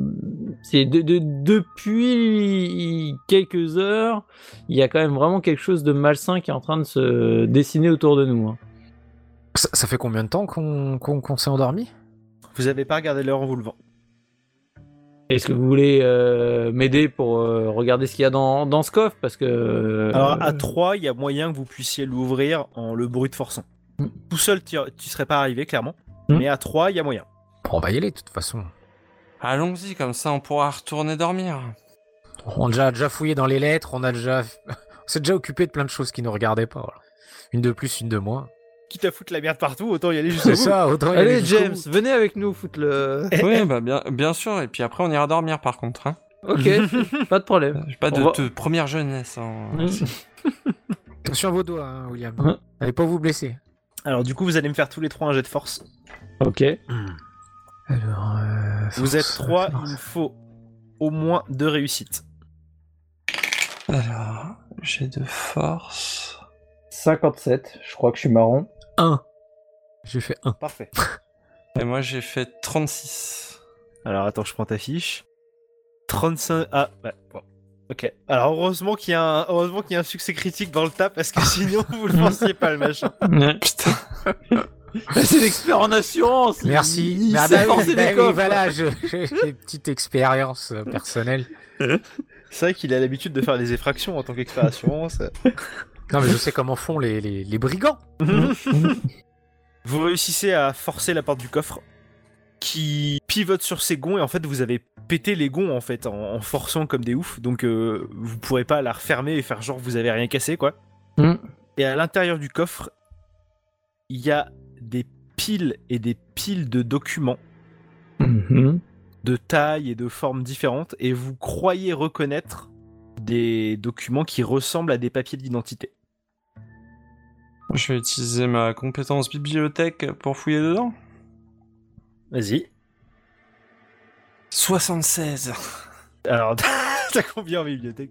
c'est de, de- depuis quelques heures, il y a quand même vraiment quelque chose de malsain qui est en train de se dessiner autour de nous. hein. Ça, ça fait combien de temps qu'on qu'on- qu'on s'est endormi? Vous avez pas regardé l'heure en vous levant. Est-ce que vous voulez euh, m'aider pour euh, regarder ce qu'il y a dans, dans ce coffre? Parce que euh, Alors à 3, il y a moyen que vous puissiez l'ouvrir en le brute forçant. Mm. Tout seul, tu tu serais pas arrivé, clairement. Mm. Mais à 3, il y a moyen. On va y aller de toute façon. Allons-y, comme ça on pourra retourner dormir. On a déjà, déjà fouillé dans les lettres. On a déjà, [laughs] on s'est déjà occupé de plein de choses qui nous regardaient pas. voilà. Une de plus, une de moins. Quitte à foutre la merde partout, autant y aller [laughs] jusqu'au C'est bout. ça. Autant y aller Allez James, venez avec nous foutre le. [laughs] oui, bah bien, bien sûr, et puis après on ira dormir par contre. Hein. Ok, pas de problème. Pas de, On va- de première jeunesse. hein. Attention à vos doigts, hein, William. Ouais. Allez pas vous blesser. Alors du coup, vous allez me faire tous les trois un jet de force. ok. Alors, euh, Vous êtes trois, force. il me faut au moins deux réussites. Alors, j'ai de force. 57, je crois que je suis marron. Un. J'ai fait un. Parfait. [laughs] Et moi j'ai fait 36. Alors attends, je prends ta fiche. 35. Ah, ouais, bon. Ok. Alors heureusement qu'il y, a un... heureusement qu'il y a un succès critique dans le tas parce que sinon vous le pensiez pas le machin. [laughs] Putain. [laughs] C'est l'expert en assurance. Merci. Il, il Bah, bah bah des coffres. voilà, j'ai une petite expérience euh, personnelle. C'est vrai qu'il a l'habitude de faire des effractions en tant qu'expert assurance. Non, mais je sais comment font les, les, les brigands. [laughs] Vous réussissez à forcer la porte du coffre qui pivote sur ses gonds et en fait vous avez pété les gonds en fait en, en forçant comme des oufs donc euh, vous pourrez pas la refermer et faire genre vous avez rien cassé quoi. Mm. Et à l'intérieur du coffre il y a des piles et des piles de documents Mhm. de taille et de formes différentes et vous croyez reconnaître des documents qui ressemblent à des papiers d'identité. Je vais utiliser ma compétence bibliothèque pour fouiller dedans. Vas-y. 76. Alors [laughs] t'as combien en bibliothèque?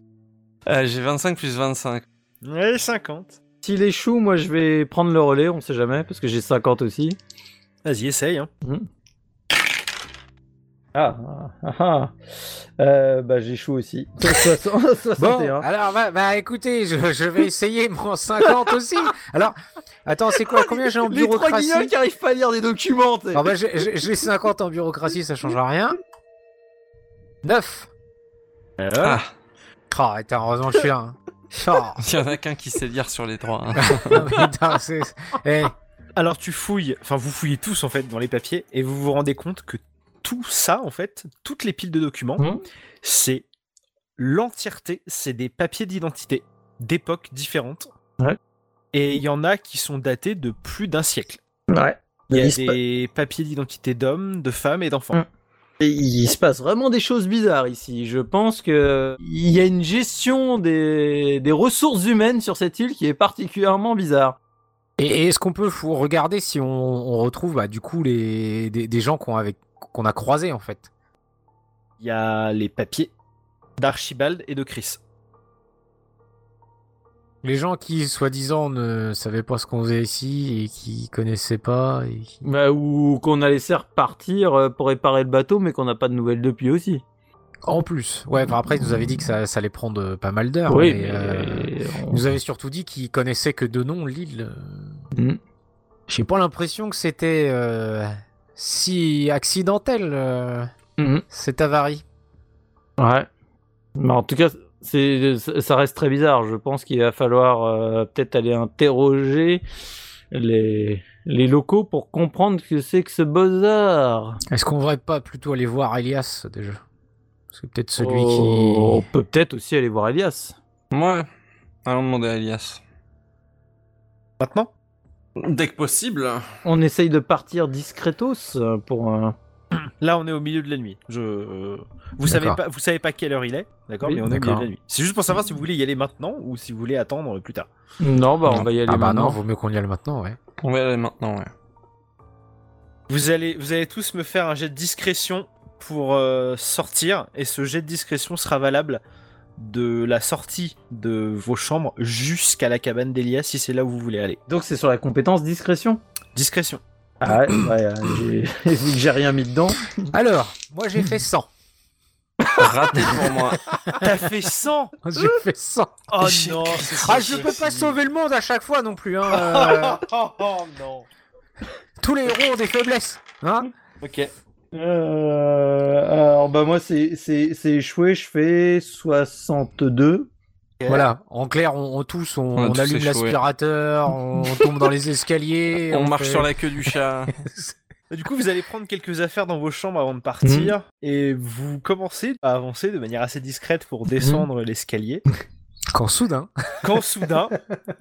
Euh, j'ai 25 plus 25. Ouais 50. S'il échoue, moi je vais prendre le relais, on sait jamais, parce que j'ai 50 aussi. Vas-y essaye hein. Ah, ah, ah. Euh, bah j'échoue aussi. [laughs] 60, Bon, 61. alors, bah, bah, écoutez, je, je vais essayer mon 50 [laughs] aussi. Alors, attends, c'est quoi? Combien j'ai en Les trois bureaucratie? guignols qui arrivent pas à lire des documents. Alors, bah, j'ai- j'ai j'ai 50 en bureaucratie, ça change rien. 9. Ah, Oh, attends, heureusement que je suis là. hein. [laughs] Oh. il y en a qu'un qui sait lire sur les trois. hein. Non, Alors tu fouilles, enfin vous fouillez tous en fait dans les papiers et vous vous rendez compte que tout ça en fait, toutes les piles de documents, Mhm. c'est l'entièreté, c'est des papiers d'identité d'époques différentes. Ouais. Et il y en a qui sont datés de plus d'un siècle. Ouais. Il y a Il se pa- des papiers d'identité d'hommes, de femmes et d'enfants. Mm. Et il se passe vraiment des choses bizarres ici. Je pense que il y a une gestion des, des ressources humaines sur cette île qui est particulièrement bizarre. Et, est-ce qu'on peut regarder si on, on retrouve bah, du coup les, des, des gens qu'on avec- qu'on a croisés en fait Il y a les papiers d'Archibald et de Chris. Les gens qui, soi-disant, ne savaient pas ce qu'on faisait ici et qui connaissaient pas. Et qui- Bah, ou qu'on a laissé repartir euh, pour réparer le bateau, mais qu'on n'a pas de nouvelles depuis aussi. En plus, ouais, enfin, après, ils nous avaient dit que ça, ça allait prendre euh, pas mal d'heures. oui, mais, mais euh, on- ils nous avaient surtout dit qu'ils connaissaient que de nom l'île. Mm. J'ai pas l'impression que c'était euh, si accidentel, euh, Mhm. cette avarie. Ouais. Mais en tout cas, c'est, ça reste très bizarre. Je pense qu'il va falloir euh, peut-être aller interroger les, les locaux pour comprendre ce que c'est que ce bazar. Est-ce qu'on devrait pas plutôt aller voir Elias déjà? C'est peut-être celui Oh, On qui. peut peut-être aussi aller voir Elias. Ouais. Allons demander à Elias. Maintenant? Dès que possible. On essaye de partir discretos euh, pour. un- Là, on est au milieu de la nuit. Je, euh, vous savez pas, vous savez pas quelle heure il est, d'accord Oui, Mais on est au milieu de la nuit. C'est juste pour savoir si vous voulez y aller maintenant ou si vous voulez attendre plus tard. Non, bah on va y aller Ah bah maintenant. non, vaut mieux qu'on y aille maintenant, ouais. On va y aller maintenant, ouais. Vous allez, vous allez tous me faire un jet de discrétion pour euh, sortir, et ce jet de discrétion sera valable de la sortie de vos chambres jusqu'à la cabane d'Elias si c'est là où vous voulez aller. Donc c'est sur la compétence discrétion. Discrétion. Ah ouais, ouais, j'ai- [laughs] vu que j'ai rien mis dedans. Alors, moi j'ai fait 100. Raté pour moi. T'as fait 100 [laughs] J'ai fait 100. Oh non Ah, je peux pas sauver le monde à chaque fois non plus. Hein. euh, [laughs] oh, non tous les héros ont des faiblesses. Hein Ok. Euh, alors bah moi c'est c'est c'est échoué, je fais 62. Voilà, en clair, on, on tous, on, On a on tous allume l'aspirateur, [laughs] on tombe dans les escaliers. [laughs] On marche fait- sur la queue du chat. [laughs] Du coup, vous allez prendre quelques affaires dans vos chambres avant de partir Mhm. et vous commencez à avancer de manière assez discrète pour descendre Mhm. l'escalier. Quand soudain, Quand soudain,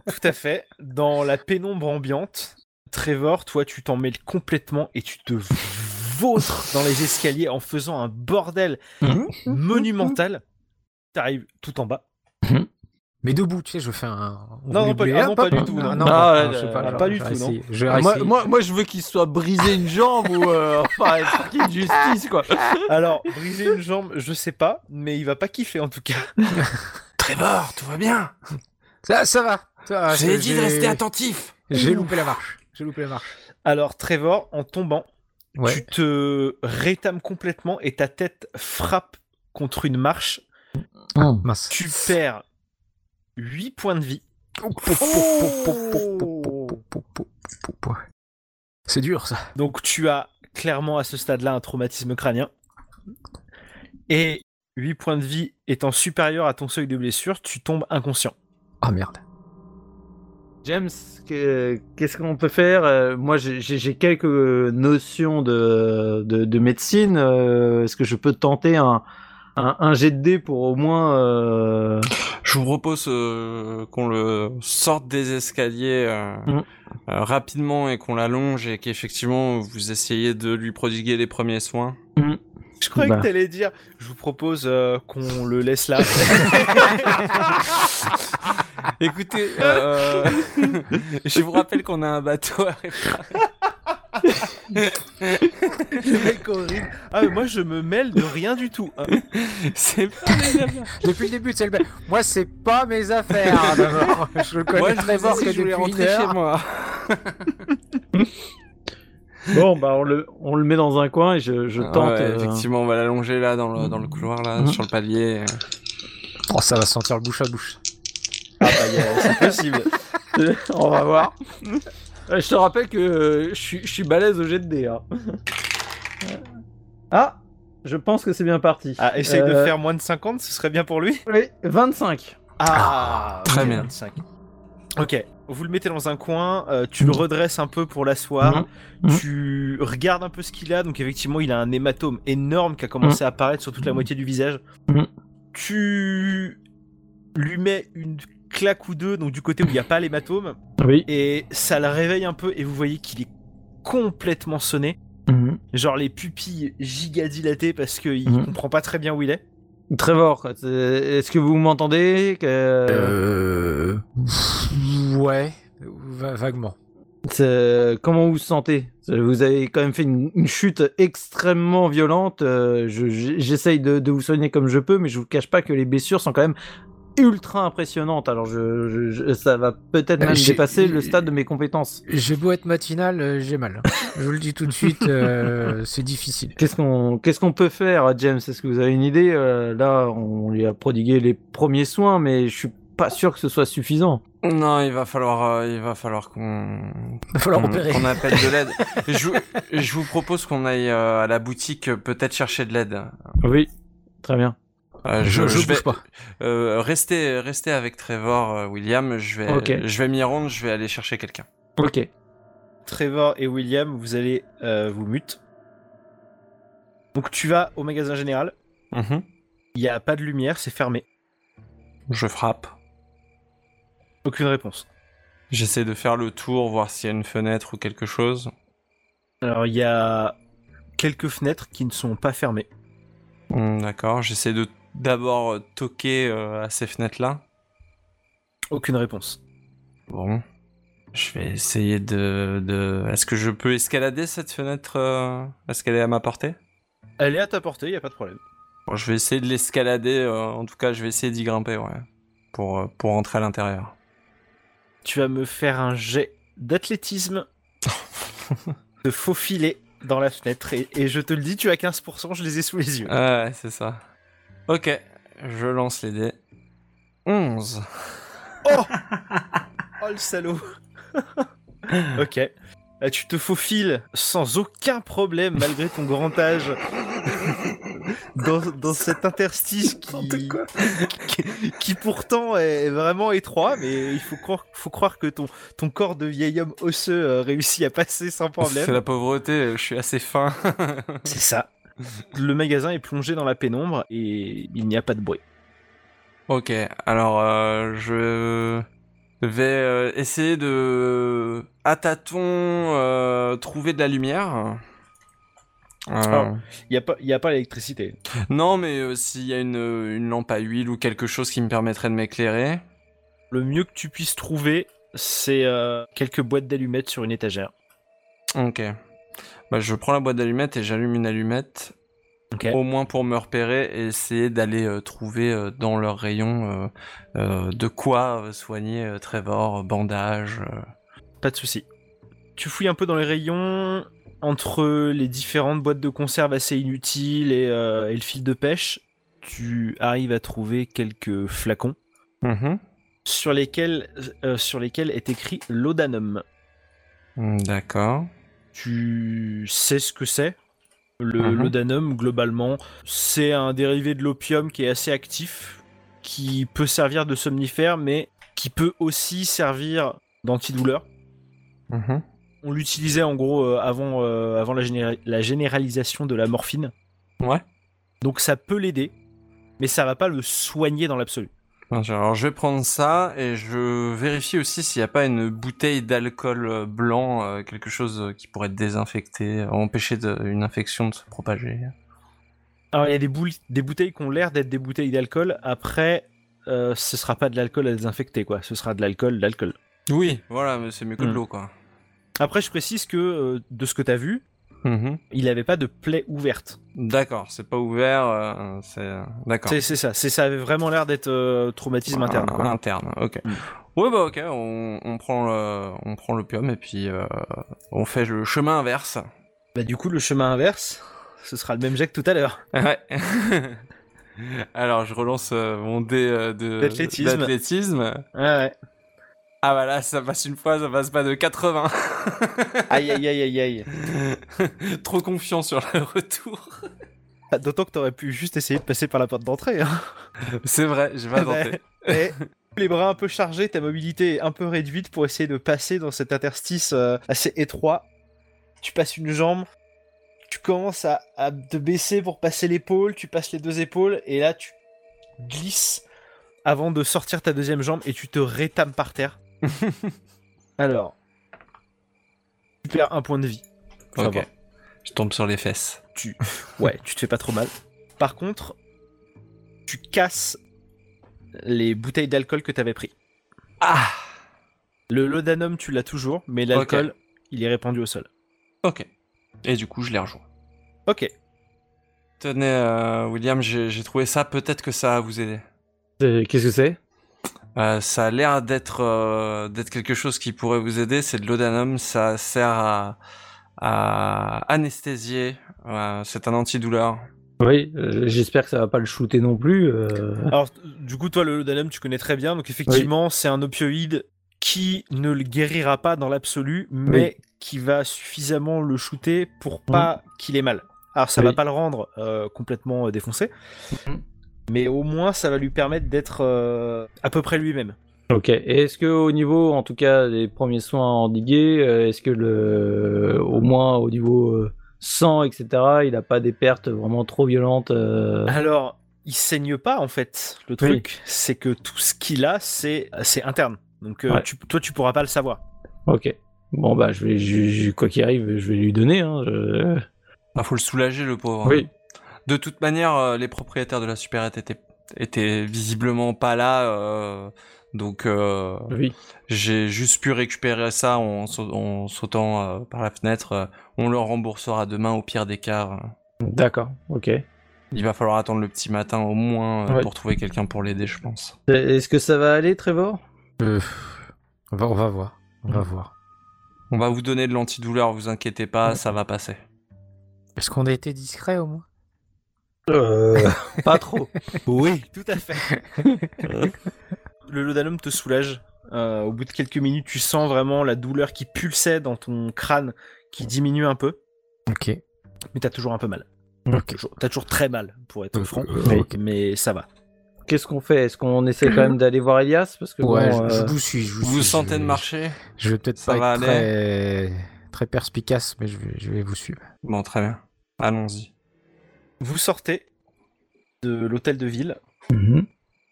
tout à fait, dans la pénombre ambiante, Trevor, toi, tu t'en mêles complètement et tu te vautres dans les escaliers en faisant un bordel Mhm. monumental. T'arrives tout en bas. mais debout, tu sais, je fais un. on Non, non, pas- ah non, du tout, non. non, Ah, non, ouais, je sais euh, pas, pas alors, du tout, non. Je Ah, moi, moi, moi, je veux qu'il soit brisé une jambe ou euh, [laughs] enfin [laughs] justice quoi. Alors, briser une jambe, je sais pas, mais il va pas kiffer en tout cas. [laughs] Trevor, tout va bien. Ça, ça va. va, J'ai j'ai- dit de rester attentif. J'ai loupé la marche. J'ai loupé la marche. Alors, Trevor, en tombant, Ouais. tu te rétames complètement et ta tête frappe contre une marche. Mince. Tu perds 8 points de vie. C'est dur ça. Donc tu as clairement à ce stade-là un traumatisme crânien. Et 8 points de vie étant supérieur à ton seuil de blessure, tu tombes inconscient. Ah merde. James, que- qu'est-ce qu'on peut faire? Euh, Moi, j'ai- quelques notions de, de, de médecine. euh, Est-ce que je peux tenter un, un, un jet de dés pour au moins euh, Je vous propose euh, qu'on le sorte des escaliers euh, euh, rapidement et qu'on l'allonge et qu'effectivement vous essayez de lui prodiguer les premiers soins. Je croyais Bah. que t'allais dire, je vous propose euh, qu'on le laisse là. [laughs] [laughs] Écoutez, euh, je vous rappelle qu'on a un bateau à réparer. Le mec horrible. Ah, mais moi je me mêle de rien du tout. hein. C'est pas. Depuis le début, c'est le Moi, c'est pas mes affaires. d'abord. je le connais Moi, je très fort que je voulais depuis une rentrer chez heure. moi. Bon, bah on le, on le met dans un coin et je, je tente. Ouais, euh, Effectivement, on va l'allonger là dans le, dans le couloir là, Mhm. sur le palier. Oh, ça va sentir le bouche à bouche. Ah bah, c'est possible. [laughs] on va voir. Euh, Je te rappelle que euh, je suis, je suis balèze au jet de dés. hein. Ah, je pense que c'est bien parti. Ah, essaye de Euh, faire moins de 50, ce serait bien pour lui. Oui, 25. Ah, très ok, bien. 25. Ok, vous le mettez dans un coin, euh, tu le Mhm. redresses un peu pour l'asseoir, Mhm. Mhm. tu regardes un peu ce qu'il a, donc effectivement il a un hématome énorme qui a commencé à apparaître sur toute la moitié du visage. Mhm. Tu lui mets une claque ou deux, donc du côté où il n'y a pas l'hématome, Oui. et ça le réveille un peu, et vous voyez qu'il est complètement sonné. Mhm. Genre les pupilles giga dilatées parce qu'il Mhm. comprend pas très bien où il est. Trevor, est-ce que vous m'entendez que... Euh... Ouais, va- vaguement. C'est- Comment vous vous sentez? Vous avez quand même fait une, une chute extrêmement violente. euh, je- J'essaye de, de vous soigner comme je peux, mais je vous cache pas que les blessures sont quand même ultra impressionnantes. Alors je, je- je- ça va peut-être Euh, même j'ai- dépasser le stade de mes compétences. J'ai beau être matinal, euh, j'ai mal. Je vous le dis tout de suite, euh, [laughs] c'est difficile. Qu'est-ce qu'on qu'est-ce qu'on peut faire, James? Est-ce que vous avez une idée? Euh, Là, on lui a prodigué les premiers soins, mais je suis pas sûr que ce soit suffisant. Non, il va falloir, euh, il va falloir qu'on qu'on- appelle de l'aide. [laughs] je, vous- je vous propose qu'on aille euh, à la boutique peut-être chercher de l'aide. Oui, très bien. Euh, Je, je, vais bouge pas. euh, rester, rester avec Trevor, euh, William. Je vais, je vais m'y rendre. Je vais aller chercher quelqu'un. Ok. Trevor et William, vous allez euh, vous mute. Donc tu vas au magasin général, Mhm. il n'y a pas de lumière, c'est fermé. Je frappe. Aucune réponse. J'essaie de faire le tour, voir s'il y a une fenêtre ou quelque chose. Alors il y a quelques fenêtres qui ne sont pas fermées. Hmm, D'accord. J'essaie de d'abord euh, toquer euh, à ces fenêtres-là. Aucune réponse. Bon. Je vais essayer de... de... Est-ce que je peux escalader cette fenêtre euh, Est-ce qu'elle est à ma portée? Elle est à ta portée, il n'y a pas de problème. Bon, je vais essayer de l'escalader. euh, en tout cas, je vais essayer d'y grimper, ouais. Pour, pour rentrer à l'intérieur. Tu vas me faire un jet d'athlétisme [laughs] de faufiler dans la fenêtre. Et, et je te le dis, tu as 15%, je les ai sous les yeux. Ah ouais, c'est ça. Ok, je lance les dés. 11. [laughs] Oh le salaud [laughs] Ok. Là, tu te faufiles sans aucun problème, malgré ton grand âge, [laughs] dans, dans cet interstice qui, qui, qui pourtant est vraiment étroit, mais il faut croire, faut croire que ton, ton corps de vieil homme osseux euh, réussit à passer sans problème. C'est la pauvreté, je suis assez fin. C'est ça. Le magasin est plongé dans la pénombre et il n'y a pas de bruit. ok, alors euh, je vais euh, essayer de, à tâtons, euh, trouver de la lumière? Ah. Il n'y a pas, il y a pas l'électricité. Non, mais s'il y a une, une lampe à huile ou quelque chose qui me permettrait de m'éclairer. Le mieux que tu puisses trouver, c'est quelques boîtes d'allumettes sur une étagère. Ok. Bah, je prends la boîte d'allumettes et j'allume une allumette. Au moins pour me repérer et essayer d'aller euh, trouver euh, dans leur rayon euh, de quoi soigner Trevor, bandage. Pas de souci. Tu fouilles un peu dans les rayons entre les différentes boîtes de conserve assez inutiles et, et le fil de pêche. Tu arrives à trouver quelques flacons Mhm. sur lesquels, sur lesquels est écrit laudanum. Mm, D'accord. Tu sais ce que c'est Le laudanum, globalement, c'est un dérivé de l'opium qui est assez actif, qui peut servir de somnifère, mais qui peut aussi servir d'antidouleur. Mhm. On l'utilisait en gros euh, avant, euh, avant la, la généralisation de la morphine. Ouais. Donc ça peut l'aider, mais ça va pas le soigner dans l'absolu. Alors je vais prendre ça et je vérifie aussi s'il n'y a pas une bouteille d'alcool euh, blanc, euh, quelque chose euh, qui pourrait désinfecter, empêcher de- une infection de se propager. Alors il y a des, bouteilles qui ont l'air d'être des bouteilles d'alcool. Après, euh, ce sera pas de l'alcool à désinfecter, quoi. Ce sera de l'alcool, de l'alcool. Oui, voilà, mais c'est mieux que de Mm. l'eau, quoi. Après, je précise que euh, de ce que t'as vu, Mhm. il n'avait pas de plaie ouverte. D'accord, c'est pas ouvert, euh, c'est... D'accord. C'est c'est ça. C'est ça avait vraiment l'air d'être euh, traumatisme interne. Quoi. Interne, ok. Mm. Ouais, bah ok, on, on prend le, on prend l'opium et puis euh, on fait le chemin inverse. Bah du coup, le chemin inverse, ce sera le même jet que tout à l'heure. [laughs] Ouais. Alors je relance euh, mon dé euh, de D'athlétisme. d'athlétisme. Ouais, ouais. Ah bah là, ça passe une fois, ça passe pas de 80. [laughs] Aïe, aïe, aïe, aïe, aïe. [laughs] Trop confiant sur le retour. Ah, D'autant que t'aurais pu juste essayer de passer par la porte d'entrée. Hein. C'est vrai, j'ai pas tenté. Les bras un peu chargés, ta mobilité est un peu réduite pour essayer de passer dans cet interstice euh, assez étroit. Tu passes une jambe, tu commences à, à te baisser pour passer l'épaule, tu passes les deux épaules, et là tu glisses avant de sortir ta deuxième jambe et tu te rétames par terre. [laughs] Alors, tu perds un point de vie. Ça Ok. va. Je tombe sur les fesses. Tu... Ouais, tu te fais pas trop mal. Par contre, tu casses les bouteilles d'alcool que t'avais pris. Ah Le laudanum, tu l'as toujours, mais l'alcool, il est répandu au sol. Ok. Et du coup, je les rejoins. Ok. Tenez, euh, William, j'ai trouvé ça. Peut-être que ça va vous aider. C'est- Qu'est-ce que c'est? Euh, ça a l'air d'être euh, d'être quelque chose qui pourrait vous aider. C'est de l'odanum. Ça sert à, à anesthésier. Euh, c'est un antidouleur. Oui, euh, j'espère que ça va pas le shooter non plus. euh. Alors, du coup, toi, le laudanum, tu connais très bien. Donc, effectivement, c'est un opioïde qui ne le guérira pas dans l'absolu, mais qui va suffisamment le shooter pour pas qu'il ait mal. Alors, ça Oui. va pas le rendre euh, complètement défoncé, Mhm. Mais au moins, ça va lui permettre d'être euh, à peu près lui-même. Ok. Et est-ce que au niveau, en tout cas, des premiers soins endigués, euh, est-ce que le, au moins au niveau euh, sang, etc., il a pas des pertes vraiment trop violentes euh, Alors, il saigne pas en fait. Le truc, c'est que tout ce qu'il a, c'est c'est interne. Donc, euh, Ouais. tu- toi, tu pourras pas le savoir. Ok. Bon bah, je vais, je- je- quoi qu'il arrive, je vais lui donner. Hein, je- Il faut le soulager, le pauvre. Oui. De toute manière, euh, les propriétaires de la supérette étaient, étaient visiblement pas là. euh, donc, euh, Oui. j'ai juste pu récupérer ça en, sau- en sautant euh, par la fenêtre. On le remboursera demain au pire des cas. D'accord. Ok. Il va falloir attendre le petit matin au moins euh, Ouais. pour trouver quelqu'un pour l'aider, je pense. Est-ce que ça va aller, Trevor? Euh, on, va, on va voir. On va voir. On va vous donner de l'antidouleur, vous inquiétez pas, ça va passer. Est-ce qu'on a été discret au moins? Euh, [laughs] Pas trop. Oui, tout à fait. le laudanum te soulage. Euh, au bout de quelques minutes, tu sens vraiment la douleur qui pulsait dans ton crâne qui diminue un peu, Ok. mais t'as toujours un peu mal. Ok. Toujours- T'as toujours très mal, pour être franc, Euh, mais ça va. Qu'est-ce qu'on fait? Est-ce qu'on essaie quand même d'aller voir Elias? Parce que Ouais, bon, je, je euh, vous suis. Je vous, Vous vous suis, sentez je de marcher? Je vais peut-être pas va être très, très perspicace, mais je vais, je vais vous suivre. Bon, très bien. Allons-y. Vous sortez de l'hôtel de ville mhm.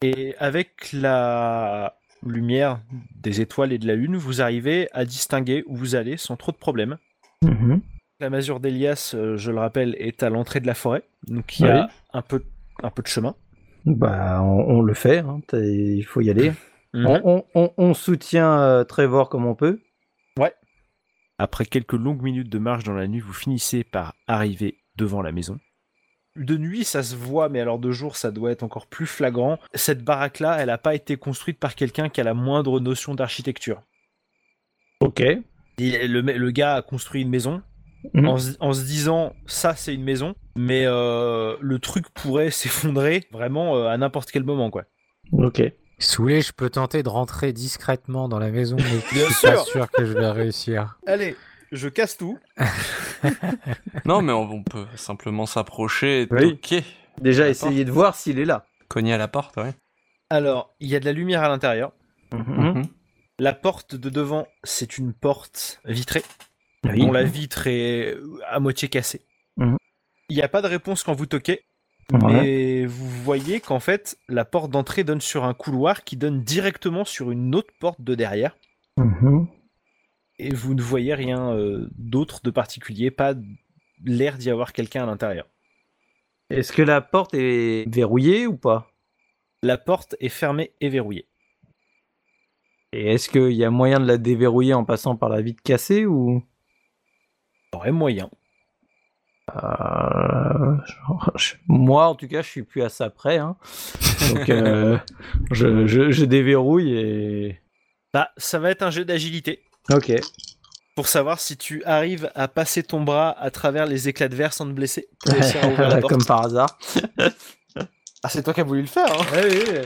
et avec la lumière des étoiles et de la lune, vous arrivez à distinguer où vous allez sans trop de problèmes. Mhm. La masure d'Elias, euh, je le rappelle, est à l'entrée de la forêt, donc il y Oui. a un peu, un peu de chemin. Bah, on, on le fait. hein, Il faut y aller. [laughs] Mhm. On, on- on- on soutient euh, Trevor comme on peut. Après quelques longues minutes de marche dans la nuit, vous finissez par arriver devant la maison. De nuit, ça se voit, mais alors de jour, ça doit être encore plus flagrant. Cette baraque-là, elle n'a pas été construite par quelqu'un qui a la moindre notion d'architecture. Ok. Et Le, le gars a construit une maison Mhm. en, se- en se disant ça c'est une maison, mais euh, le truc pourrait [laughs] s'effondrer vraiment euh, à n'importe quel moment quoi. Ok. Soulé, je peux tenter de rentrer discrètement dans la maison, mais [laughs] je suis pas sûr que je vais réussir. Allez, je casse tout. [laughs] Non, mais on, on peut simplement s'approcher et Oui. toquer. Déjà, essayer de voir s'il est là. Cogner à la porte, ouais. Alors, il y a de la lumière à l'intérieur. Mhm. Mhm. La porte de devant, c'est une porte vitrée. Oui. dont la vitre est à moitié cassée. Mhm. Il n'y a pas de réponse quand vous toquez, Ouais. mais vous voyez qu'en fait, la porte d'entrée donne sur un couloir qui donne directement sur une autre porte de derrière. Et vous ne voyez rien euh, d'autre de particulier, pas l'air d'y avoir quelqu'un à l'intérieur. Est-ce que la porte est verrouillée ou pas? La porte est fermée et verrouillée. Et est-ce qu'il y a moyen de la déverrouiller en passant par la vitre cassée ou? Il y aurait moyen. Euh, je- [laughs] Moi, en tout cas, je suis plus à ça près. hein. Donc, euh, [laughs] je, je- je déverrouille et. Bah, ça va être un jeu d'agilité Ok. pour savoir si tu arrives à passer ton bras à travers les éclats de verre sans te blesser. pour [laughs] réussir à ouvrir la porte. Comme par hasard. Ah, c'est toi qui as voulu le faire. Hein. Ouais, oui, oui.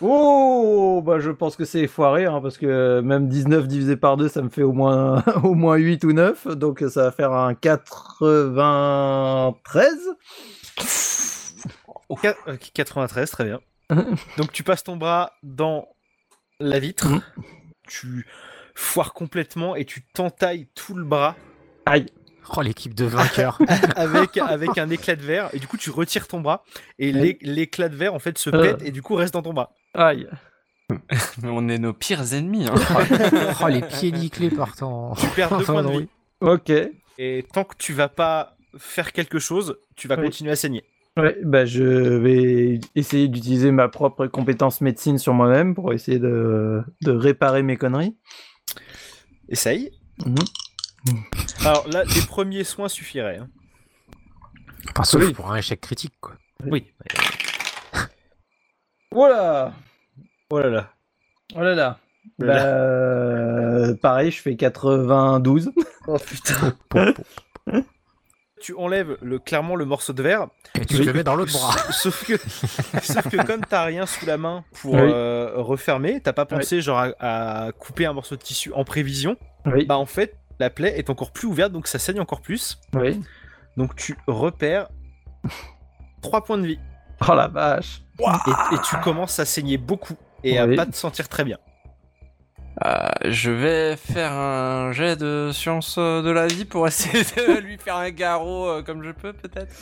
Oh, bah je pense que c'est foiré, hein, parce que même 19 divisé par 2, ça me fait au moins, [laughs] au moins 8 ou 9, donc ça va faire un 93. Qua- euh, 93, très bien. [laughs] Donc tu passes ton bras dans la vitre, Mhm. tu foires complètement et tu t'entailles tout le bras Aïe. Oh, l'équipe de vainqueurs. [laughs] avec, avec un éclat de verre et du coup tu retires ton bras et l'éclat de verre en fait se Euh. pète et du coup reste dans ton bras. Aïe. Mais [laughs] on est nos pires ennemis. Hein. [laughs] oh, les pieds nickelés partant. Tu perds deux points de vie Ok. et tant que tu vas pas faire quelque chose, tu vas Oui. continuer à saigner. Ouais, bah je vais essayer d'utiliser ma propre compétence médecine sur moi-même pour essayer de, de réparer mes conneries. Essaye. Mhm. Alors là, les premiers soins suffiraient. hein. Enfin, sauf Oui. pour un échec critique, quoi. Oui. Voilà. Oh là là. Oh là là. Oh Bah, euh, pareil, je fais 92. Oh putain. Tu enlèves le, clairement le morceau de verre, Et tu le mets dans l'autre bras. [laughs] sauf que, sauf que comme t'as rien sous la main pour Oui. euh, refermer, t'as pas pensé genre à, à couper un morceau de tissu en prévision, Oui. bah en fait la plaie est encore plus ouverte donc ça saigne encore plus. Oui. Donc tu repères 3 points de vie Oh la vache. et, et tu commences à saigner beaucoup et à pas te sentir très bien. Euh, je vais faire un jet de science euh, de la vie pour [laughs] essayer de lui faire un garrot euh, comme je peux, peut-être.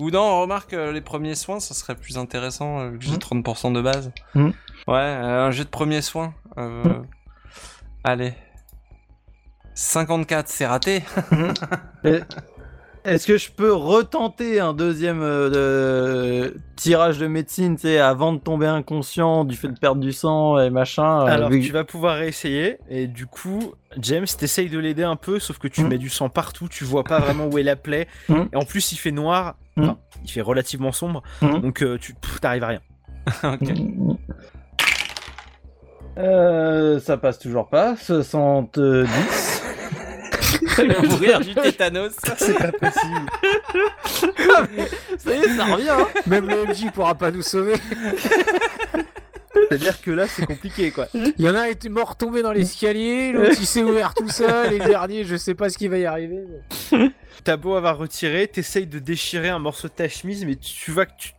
Ou non, remarque, les premiers soins, ça serait plus intéressant, vu que j'ai Mhm. 30% de base. Mhm. Ouais, un jet de premiers soins. euh. Allez. 54, c'est raté. [laughs] Est-ce que je peux retenter un deuxième euh, de- tirage de médecine, tu sais, avant de tomber inconscient du fait de perdre du sang et machin euh, Alors vu tu vas pouvoir réessayer et du coup James t'essayes de l'aider un peu sauf que tu Mhm. mets du sang partout, tu vois pas vraiment où est la plaie Mhm. et en plus il fait noir, Mhm. enfin, il fait relativement sombre donc euh, tu t'arrives à rien. [laughs] Euh, ça passe toujours pas. 70. [laughs] Mourir du tétanos. C'est pas possible. ça y est, ça revient. hein. Même le MJ pourra pas nous sauver. C'est-à-dire que là c'est compliqué quoi. Il y en a un est mort tombé dans l'escalier, l'autre il s'est ouvert tout seul, et le dernier, je sais pas ce qui va y arriver. mais- T'as beau avoir retiré, t'essayes de déchirer un morceau de ta chemise mais tu vois que tu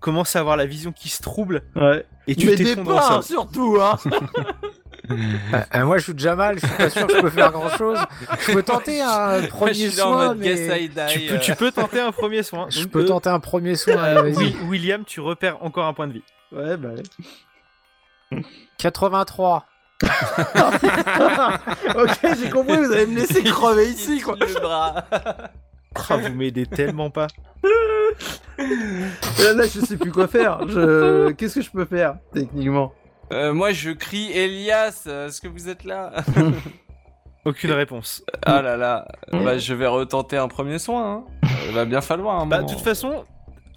commences à avoir la vision qui se trouble Ouais. et tu Mais t'effondres surtout, hein. Euh, euh, moi je suis déjà mal, je suis pas sûr que je peux faire grand chose. Je peux tenter un premier soin, mais I die. Tu peux, euh. tu peux tenter un premier soin. je Donc, peux euh, tenter un premier soin. euh, allez. Wi- William, tu repères encore un point de vie. Ouais, bah. ouais. 83. [laughs] ok, j'ai compris, vous allez me laisser crever [laughs] ici, quoi. Le bras. Ah, vous m'aidez tellement pas. [laughs] Là, là, je sais plus quoi faire. Je... Qu'est-ce que je peux faire, techniquement? Euh, moi, je crie Elias, euh, est-ce que vous êtes là [laughs] Aucune réponse. Ah là là, bah, je vais retenter un premier soin. Hein. Il va bien falloir un Bah, de toute façon,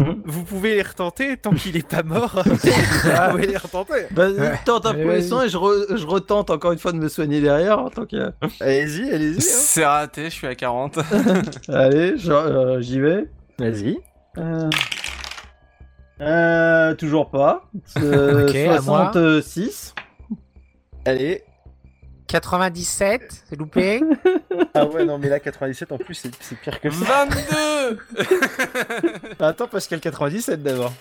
Mhm. vous pouvez les retenter tant qu'il est pas mort. [laughs] vous pouvez les retenter. Vas-y, Ouais. tente un Allez, premier soin et je, re- je retente encore une fois de me soigner derrière. En tant que... Allez-y, allez-y. hein. C'est raté, je suis à 40. [laughs] Allez, je- euh, j'y vais. Vas-y. Euh... euh, toujours pas. Euh, [laughs] Ok, à moi. 66. Allez. 97, c'est loupé. Ah ouais, non, mais là, 97 en plus, c'est c'est pire que ça. 22 [laughs] Attends, parce qu'il y a le 97 d'abord.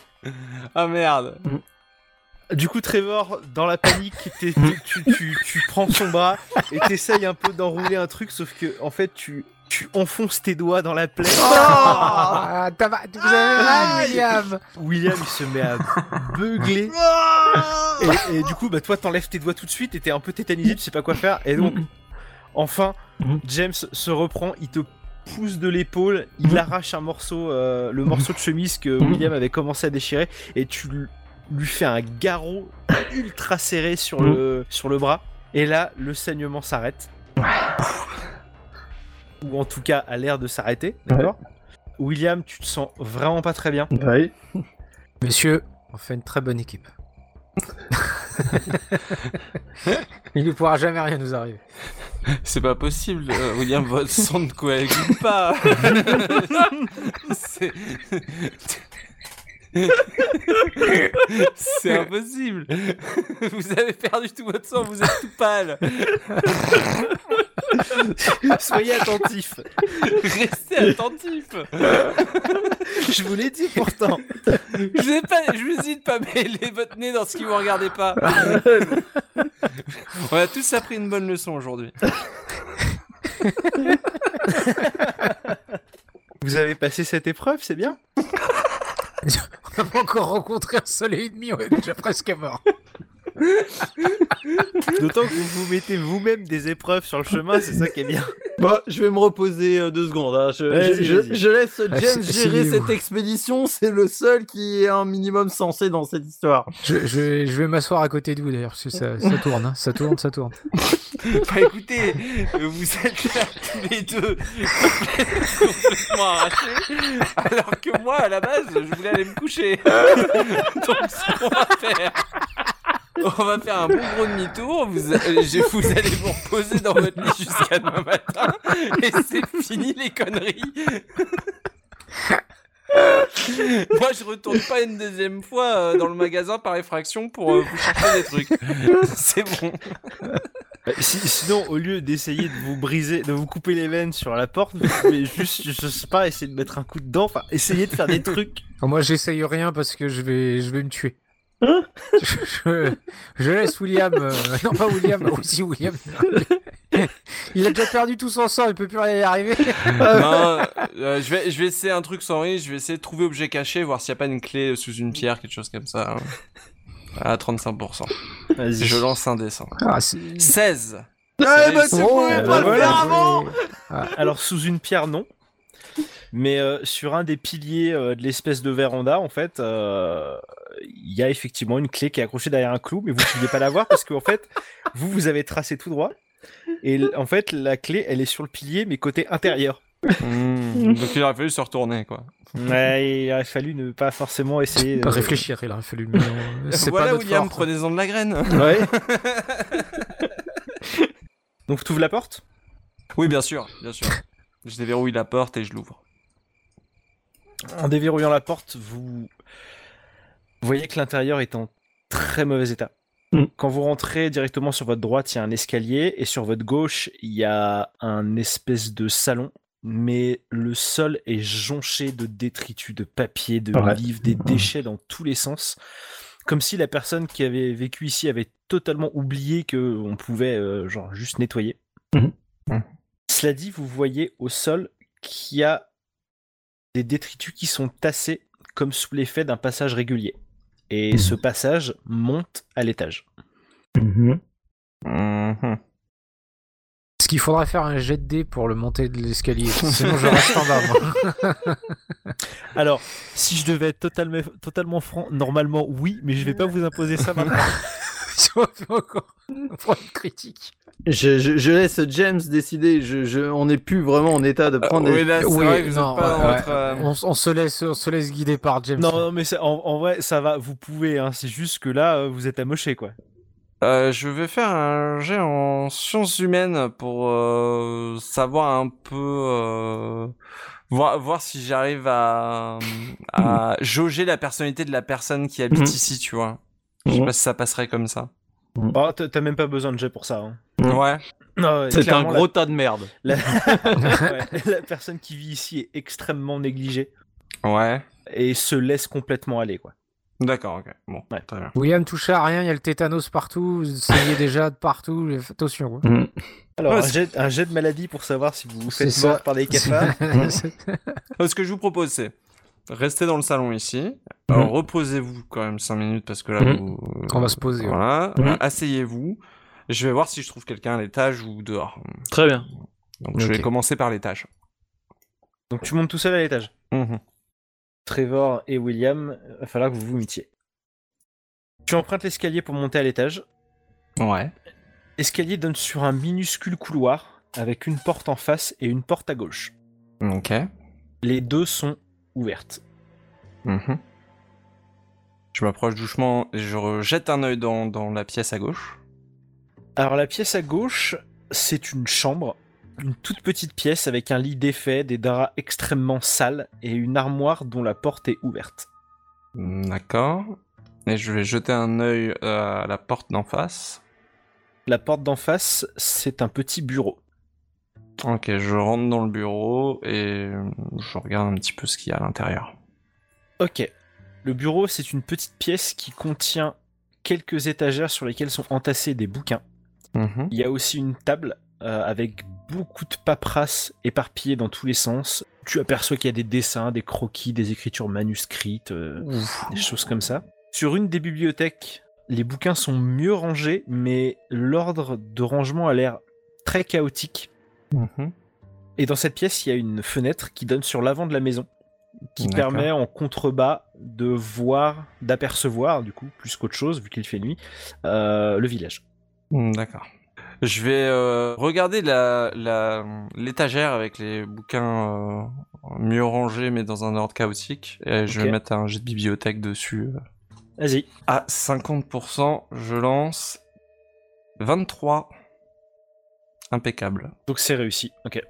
Ah merde. Du coup, Trevor, dans la panique, t'es- t'es- tu, tu, tu prends son bras et t'essayes un peu d'enrouler un truc, sauf que, en fait, tu, tu enfonces tes doigts dans la plaie. Ah, t'as ma- vous avez mal, William William, il se met à beugler. [laughs] Et, et du coup, bah, toi, t'enlèves tes doigts tout de suite et t'es un peu tétanisé, tu sais pas quoi faire. Et donc, enfin, Mhm. James se reprend, il te pousse de l'épaule, il arrache un morceau, euh, le morceau de chemise que Mhm. William avait commencé à déchirer, et tu lui fais un garrot ultra serré sur le, sur le bras. Et là, le saignement s'arrête. Ou en tout cas, a l'air de s'arrêter, d'accord? William, tu te sens vraiment pas très bien. Oui. Monsieur, on fait une très bonne équipe. [laughs] Il ne pourra jamais rien nous arriver. C'est pas possible, euh, William, votre sang ne coagule pas. [laughs] [laughs] C'est... Impossible. Vous avez perdu tout votre sang, vous êtes tout pâle. Soyez attentifs. Restez attentif. Je vous l'ai dit pourtant. Je vous ai pas, je vous ai dit de pas mêler votre nez dans ce qui vous regardez pas. On a tous appris une bonne leçon aujourd'hui. Vous avez passé cette épreuve, c'est bien. [laughs] On n'a pas encore rencontré un soleil et demi, on est déjà presque mort. [laughs] D'autant que vous vous mettez vous-même des épreuves sur le chemin, c'est ça qui est bien. Bon, je vais me reposer euh, deux secondes. hein. Je, Vas-y, je- je- vas-y. je laisse Ah, James c'est- gérer c'est- cette expédition. C'est le seul qui est un minimum sensé dans cette histoire. Je, je vais- je vais m'asseoir à côté de vous d'ailleurs, parce que ça, ça tourne, hein. ça tourne, ça tourne. [laughs] Bah écoutez, euh, vous êtes là tous les deux complètement arrachés, alors que moi, à la base, je voulais aller me coucher. [laughs] Donc ce qu'on va faire, [laughs] on va faire un bon gros demi-tour, vous, euh, je- vous allez vous reposer dans votre lit jusqu'à demain matin, et c'est fini les conneries. [laughs] Moi, je retourne pas une deuxième fois euh, dans le magasin par effraction pour euh, vous chercher des trucs. [laughs] C'est bon. Si- sinon, au lieu d'essayer de vous briser, de vous couper les veines sur la porte, vous pouvez juste, je sais pas, essayer de mettre un coup dedans, enfin, essayer de faire des trucs. Moi j'essaye rien parce que je vais, je vais me tuer. Hein je, je- je laisse William, euh, non pas William, aussi William. Il a déjà perdu tout son sang, il peut plus rien y arriver. non, euh, je, vais, je vais essayer un truc sans risque, je vais essayer de trouver objet caché, voir s'il n'y a pas une clé sous une pierre, quelque chose comme ça. hein. À 35%. Vas-y. Je lance un dessin. Ah, c'est- 16 Ah, bah, Oh, pouvais bah pas le voilà, faire je avant. vais- Alors sous une pierre non, mais euh, sur un des piliers euh, de l'espèce de véranda en fait, euh, il y a effectivement une clé qui est accrochée derrière un clou, mais vous ne pouvez pas la voir parce qu'en fait vous vous avez tracé tout droit et en fait la clé elle est sur le pilier mais côté intérieur. Hmm, Donc il aurait fallu se retourner, quoi. Ouais, il aurait fallu ne pas forcément essayer. de- Réfléchir, il aurait fallu. mais non, C'est voilà, pas notre William, prenez-en de la graine. Ouais. [laughs] Donc tu ouvres la porte? oui, bien sûr, bien sûr. Je déverrouille la porte et je l'ouvre. En déverrouillant la porte, vous voyez que l'intérieur est en très mauvais état. Mm. Quand vous rentrez directement sur votre droite, il y a un escalier et sur votre gauche, il y a un espèce de salon. Mais le sol est jonché de détritus, de papier, de Ouais. livres, des déchets dans tous les sens. Comme si la personne qui avait vécu ici avait totalement oublié que on pouvait euh, genre juste nettoyer. Mhm. Cela dit, vous voyez au sol qu'il y a des détritus qui sont tassés comme sous l'effet d'un passage régulier. Et ce passage monte à l'étage. Mhm. Mhm. Est-ce qu'il faudrait faire un jet de dés pour le monter de l'escalier? [laughs] Sinon je reste en bas. moi. [laughs] Alors, si je devais être totalement, totalement franc, normalement oui, mais je vais pas vous imposer ça maintenant. [laughs] Encore une critique. Je, je- je laisse James décider. Je, je- on n'est plus vraiment en état de prendre. oui, des- là, Oui, vrai vous non, pas ouais, euh, On, se laisse, on se laisse guider par James. non, non, mais en, en vrai, ça va, vous pouvez, hein, c'est juste que là, euh, vous êtes amoché, quoi. Euh, je vais faire un jet en sciences humaines pour euh, savoir un peu euh, voir, voir si j'arrive à, à [clears throat] jauger la personnalité de la personne qui habite Mhm. ici, tu vois. Je sais Mhm. pas si ça passerait comme ça. Oh, t'as même pas besoin de jet pour ça. hein. Mhm. Ouais. C'est un gros tas de merde. La... [laughs] ouais, la personne qui vit ici est extrêmement négligée Ouais. et se laisse complètement aller, quoi. D'accord, ok. Bon, Ouais. très bien. William touche à rien, il y a le tétanos partout, vous saignez déjà de partout, attention. hein. Mhm. Alors, Ouais, un, jet, un jet de maladie pour savoir si vous vous faites ça. mort par des cafards. [laughs] Ce que je vous propose, c'est rester dans le salon ici. Mhm. Alors, Reposez-vous quand même 5 minutes parce que là, Mhm. vous... On va se poser, ouais. Voilà. Mhm. Asseyez-vous. Je vais voir si je trouve quelqu'un à l'étage ou dehors. Très bien. Donc, je vais commencer par l'étage. Donc tu montes tout seul à l'étage. Trevor et William, il va falloir que vous vous mettiez. Tu empruntes l'escalier pour monter à l'étage. Ouais. L'escalier donne sur un minuscule couloir avec une porte en face et une porte à gauche. Ok. Les deux sont ouvertes. Mhm. Je m'approche doucement et je jette un œil dans, dans la pièce à gauche. Alors la pièce à gauche, c'est une chambre, une toute petite pièce avec un lit défait, des draps extrêmement sales et une armoire dont la porte est ouverte. D'accord. Et je vais jeter un œil à la porte d'en face. La porte d'en face, c'est un petit bureau. Ok, je rentre dans le bureau et je regarde un petit peu ce qu'il y a à l'intérieur. Ok. Le bureau, c'est une petite pièce qui contient quelques étagères sur lesquelles sont entassés des bouquins. Mhm. Il y a aussi une table euh, avec beaucoup de paperasse éparpillées dans tous les sens. Tu aperçois qu'il y a des dessins, des croquis, des écritures manuscrites, euh, des choses comme ça. Sur une des bibliothèques, les bouquins sont mieux rangés, mais l'ordre de rangement a l'air très chaotique. Mhm. Et dans cette pièce, il y a une fenêtre qui donne sur l'avant de la maison, qui permet en contrebas de voir, d'apercevoir, du coup, plus qu'autre chose, vu qu'il fait nuit, euh, le village. Hmm, D'accord. Je vais euh, regarder la la- l'étagère avec les bouquins euh, mieux rangés mais dans un ordre chaotique. Et je vais mettre un jet de bibliothèque dessus. Vas-y. À 50%, je lance 23. Impeccable. Donc c'est réussi. Ok.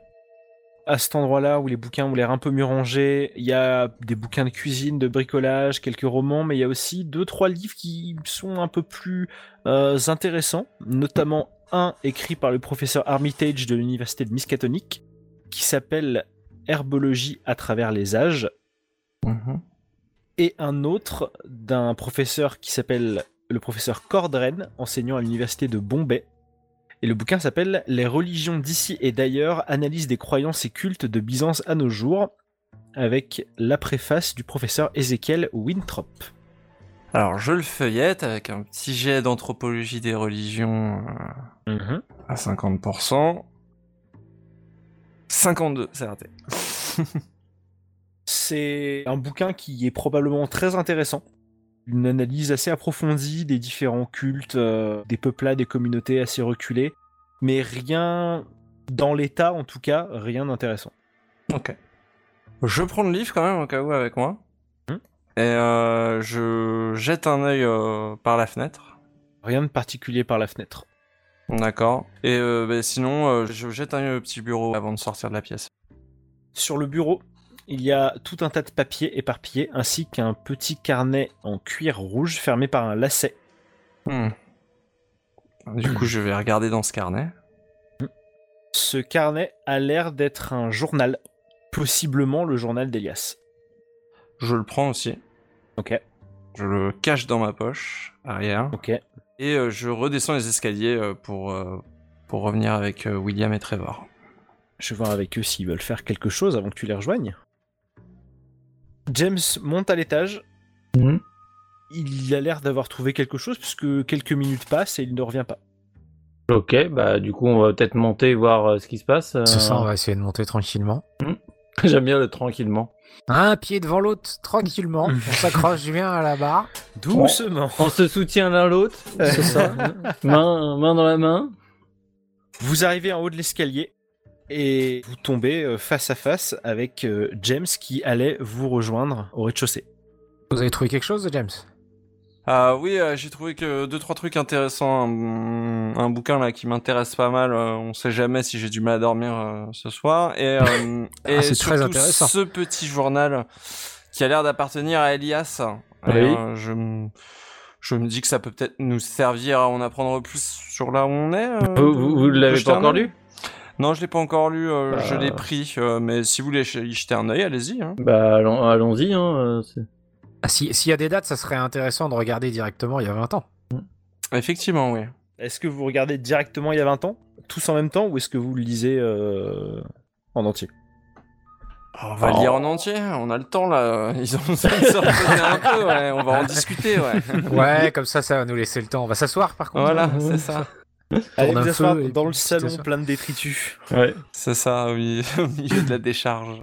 À cet endroit-là où les bouquins ont l'air un peu mieux rangés, il y a des bouquins de cuisine, de bricolage, quelques romans, mais il y a aussi deux trois livres qui sont un peu plus euh, intéressants, notamment un écrit par le professeur Armitage de l'université de Miskatonic, qui s'appelle Herbologie à travers les âges, Mhm. et un autre d'un professeur qui s'appelle le professeur Cordren, enseignant à l'université de Bombay. Et le bouquin s'appelle Les religions d'ici et d'ailleurs, analyse des croyances et cultes de Byzance à nos jours, avec la préface du professeur Ezekiel Winthrop. Alors, je le feuillette avec un petit jet d'anthropologie des religions euh, à 50%. 52, c'est raté. [laughs] C'est un bouquin qui est probablement très intéressant. Une analyse assez approfondie des différents cultes, euh, des peuplades, des communautés assez reculées, mais rien, dans l'état en tout cas, rien d'intéressant. Ok. Je prends le livre quand même au cas où avec moi. Hmm. Et euh, je jette un œil euh, par la fenêtre. Rien de particulier par la fenêtre. D'accord. Et bah, sinon, je jette un œil au petit bureau avant de sortir de la pièce. Sur le bureau, il y a tout un tas de papiers éparpillés, ainsi qu'un petit carnet en cuir rouge fermé par un lacet. Hmm. Du coup, je vais regarder dans ce carnet. Ce carnet a l'air d'être un journal, possiblement le journal d'Elias. Je le prends aussi. Ok, Je le cache dans ma poche arrière. ok. Et euh, je redescends les escaliers euh, pour, euh, pour revenir avec William et Trevor. Je vais voir avec eux s'ils veulent faire quelque chose avant que tu les rejoignes. James monte à l'étage. Mhm. Il a l'air d'avoir trouvé quelque chose puisque quelques minutes passent et il ne revient pas. Ok, bah du coup on va peut-être monter et voir euh, ce qui se passe. euh. C'est ça, on va essayer de monter tranquillement. [laughs] J'aime bien le tranquillement. Un pied devant l'autre, tranquillement. on s'accroche bien à la barre. Doucement. On se soutient l'un l'autre, c'est ça. [laughs] main, main dans la main. Vous arrivez en haut de l'escalier et vous tombez euh, face à face avec euh, James qui allait vous rejoindre au rez-de-chaussée. Vous avez trouvé quelque chose, James? Ah oui, euh, j'ai trouvé que deux trois trucs intéressants, un, un bouquin là qui m'intéresse pas mal. euh, on sait jamais si j'ai du mal à dormir euh, ce soir. Et, euh, [laughs] et Ah, c'est très surtout intéressant. ce petit journal qui a l'air d'appartenir à Elias. Et, Oui. euh, je, me- je me dis que ça peut peut-être nous servir à en apprendre plus sur là où on est. euh, Vous, vous, vous l'avez pas encore lu? Non, je l'ai pas encore lu. euh, Bah. Je l'ai pris, euh, mais si vous voulez y jeter un œil, allez-y. Hein. Bah allons- allons-y. Hein, euh, ah, si- S'il y a des dates, ça serait intéressant de regarder directement il y a 20 ans. Effectivement, oui. Est-ce que vous regardez directement il y a 20 ans, tous en même temps, ou est-ce que vous le lisez euh, en entier? On va le lire en entier, on a le temps là. [laughs] Ils ont un peu, ouais. On va en discuter, ouais. Ouais, comme ça, ça va nous laisser le temps. On va s'asseoir par contre. Voilà, c'est ça. [laughs] Allez vous asseoir dans le salon plein de détritus. Ouais. C'est ça, oui, [laughs] au milieu de la décharge.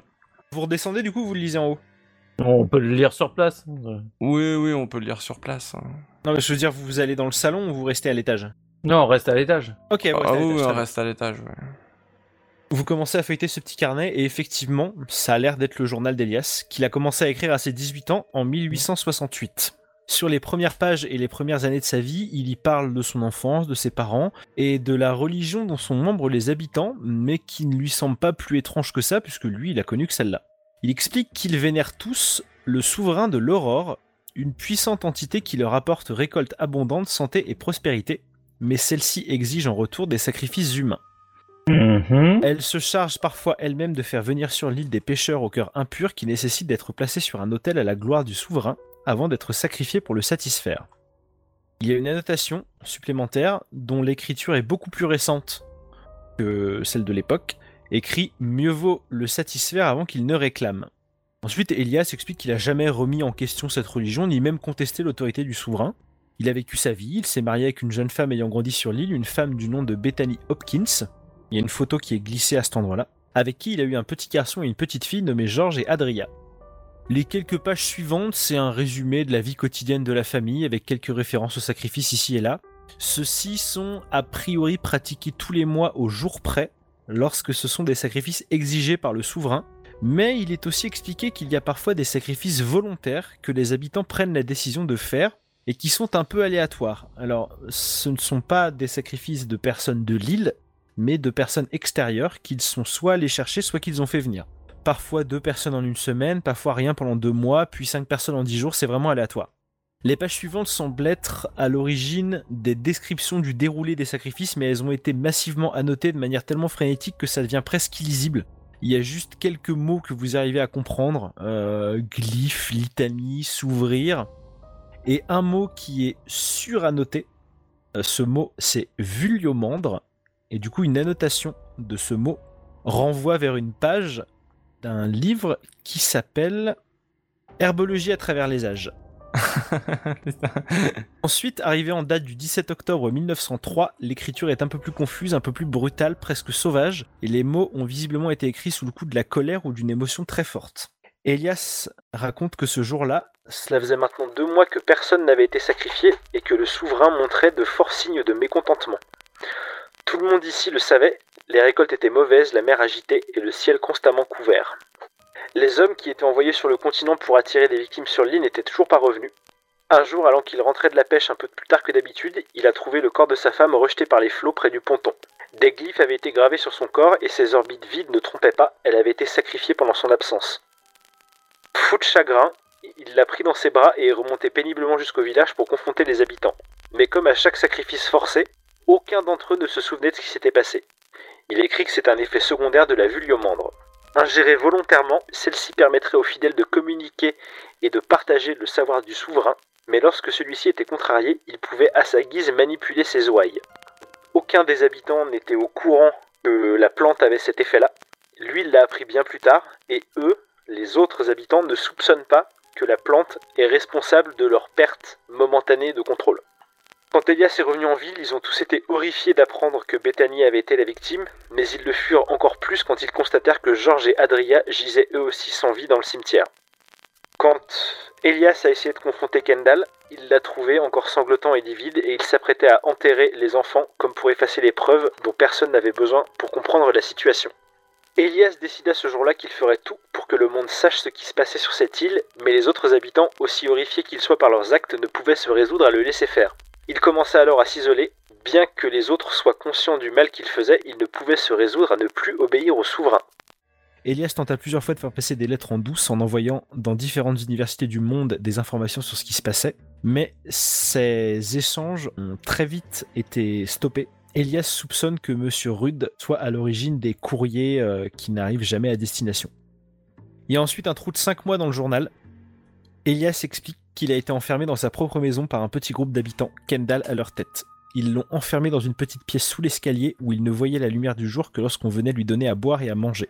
Vous redescendez du coup, vous le lisez en haut? On peut le lire sur place. Oui, oui, on peut le lire sur place. hein. Non mais je veux dire, vous allez dans le salon ou vous restez à l'étage? Non, on reste à l'étage. Ok, vous Ah restez à oui, l'étage, on reste à l'étage, ouais. Vous commencez à feuilleter ce petit carnet et effectivement, ça a l'air d'être le journal d'Elias qu'il a commencé à écrire à ses 18 ans en 1868. Sur les premières pages et les premières années de sa vie, il y parle de son enfance, de ses parents et de la religion dont sont membres les habitants, mais qui ne lui semble pas plus étrange que ça puisque lui, il a connu que celle-là. Il explique qu'ils vénèrent tous le souverain de l'aurore, une puissante entité qui leur apporte récolte abondante, santé et prospérité, mais celle-ci exige en retour des sacrifices humains. Mhm. Elle se charge parfois elle-même de faire venir sur l'île des pêcheurs au cœur impur qui nécessitent d'être placés sur un autel à la gloire du souverain avant d'être sacrifiés pour le satisfaire. Il y a une annotation supplémentaire dont l'écriture est beaucoup plus récente que celle de l'époque, écrit Mieux vaut le satisfaire avant qu'il ne réclame. Ensuite, Elias explique qu'il a jamais remis en question cette religion, ni même contesté l'autorité du souverain. Il a vécu sa vie, il s'est marié avec une jeune femme ayant grandi sur l'île, une femme du nom de Bethany Hopkins. Il y a une photo qui est glissée à cet endroit-là, avec qui il a eu un petit garçon et une petite fille nommés George et Adria. Les quelques pages suivantes, c'est un résumé de la vie quotidienne de la famille, avec quelques références au sacrifice ici et là. Ceux-ci sont a priori pratiqués tous les mois au jour près, lorsque ce sont des sacrifices exigés par le souverain, mais il est aussi expliqué qu'il y a parfois des sacrifices volontaires que les habitants prennent la décision de faire et qui sont un peu aléatoires. Alors, ce ne sont pas des sacrifices de personnes de l'île, mais de personnes extérieures qu'ils sont soit allés chercher, soit qu'ils ont fait venir. Parfois deux personnes en une semaine, parfois rien pendant deux mois, puis cinq personnes en dix jours, c'est vraiment aléatoire. Les pages suivantes semblent être à l'origine des descriptions du déroulé des sacrifices, mais elles ont été massivement annotées de manière tellement frénétique que ça devient presque illisible. Il y a juste quelques mots que vous arrivez à comprendre, euh, glyphe, litanie, s'ouvrir, et un mot qui est surannoté. Euh, ce mot, c'est vuliomandre, et du coup, une annotation de ce mot renvoie vers une page d'un livre qui s'appelle Herbologie à travers les âges. [laughs] Ensuite, arrivé en date du 17 octobre 1903, l'écriture est un peu plus confuse, un peu plus brutale, presque sauvage, et les mots ont visiblement été écrits sous le coup de la colère ou d'une émotion très forte. Elias raconte que ce jour-là, cela faisait maintenant deux mois que personne n'avait été sacrifié et que le souverain montrait de forts signes de mécontentement. Tout le monde ici le savait, les récoltes étaient mauvaises, la mer agitée et le ciel constamment couvert. Les hommes qui étaient envoyés sur le continent pour attirer des victimes sur l'île n'étaient toujours pas revenus. Un jour, alors qu'il rentrait de la pêche un peu plus tard que d'habitude, il a trouvé le corps de sa femme rejeté par les flots près du ponton. Des glyphes avaient été gravés sur son corps et ses orbites vides ne trompaient pas, elle avait été sacrifiée pendant son absence. Fou de chagrin, il l'a pris dans ses bras et est remonté péniblement jusqu'au village pour confronter les habitants. Mais comme à chaque sacrifice forcé, aucun d'entre eux ne se souvenait de ce qui s'était passé. Il écrit que c'est un effet secondaire de la vuliomandre. Ingérée volontairement, celle-ci permettrait aux fidèles de communiquer et de partager le savoir du souverain, mais lorsque celui-ci était contrarié, il pouvait à sa guise manipuler ses ouailles. Aucun des habitants n'était au courant que la plante avait cet effet-là. Lui, l'a appris bien plus tard, et eux, les autres habitants, ne soupçonnent pas que la plante est responsable de leur perte momentanée de contrôle. Quand Elias est revenu en ville, ils ont tous été horrifiés d'apprendre que Bethany avait été la victime, mais ils le furent encore plus quand ils constatèrent que George et Adria gisaient eux aussi sans vie dans le cimetière. Quand Elias a essayé de confronter Kendall, il l'a trouvé encore sanglotant et livide et il s'apprêtait à enterrer les enfants comme pour effacer les preuves dont personne n'avait besoin pour comprendre la situation. Elias décida ce jour-là qu'il ferait tout pour que le monde sache ce qui se passait sur cette île, mais les autres habitants, aussi horrifiés qu'ils soient par leurs actes, ne pouvaient se résoudre à le laisser faire. Il commença alors à s'isoler. Bien que les autres soient conscients du mal qu'il faisait, il ne pouvait se résoudre à ne plus obéir au souverain. Elias tenta plusieurs fois de faire passer des lettres en douce en envoyant dans différentes universités du monde des informations sur ce qui se passait, mais ces échanges ont très vite été stoppés. Elias soupçonne que Monsieur Rudd soit à l'origine des courriers euh, qui n'arrivent jamais à destination. Il y a ensuite un trou de 5 mois dans le journal. Elias explique qu'il a été enfermé dans sa propre maison par un petit groupe d'habitants, Kendall à leur tête. Ils l'ont enfermé dans une petite pièce sous l'escalier où il ne voyait la lumière du jour que lorsqu'on venait lui donner à boire et à manger.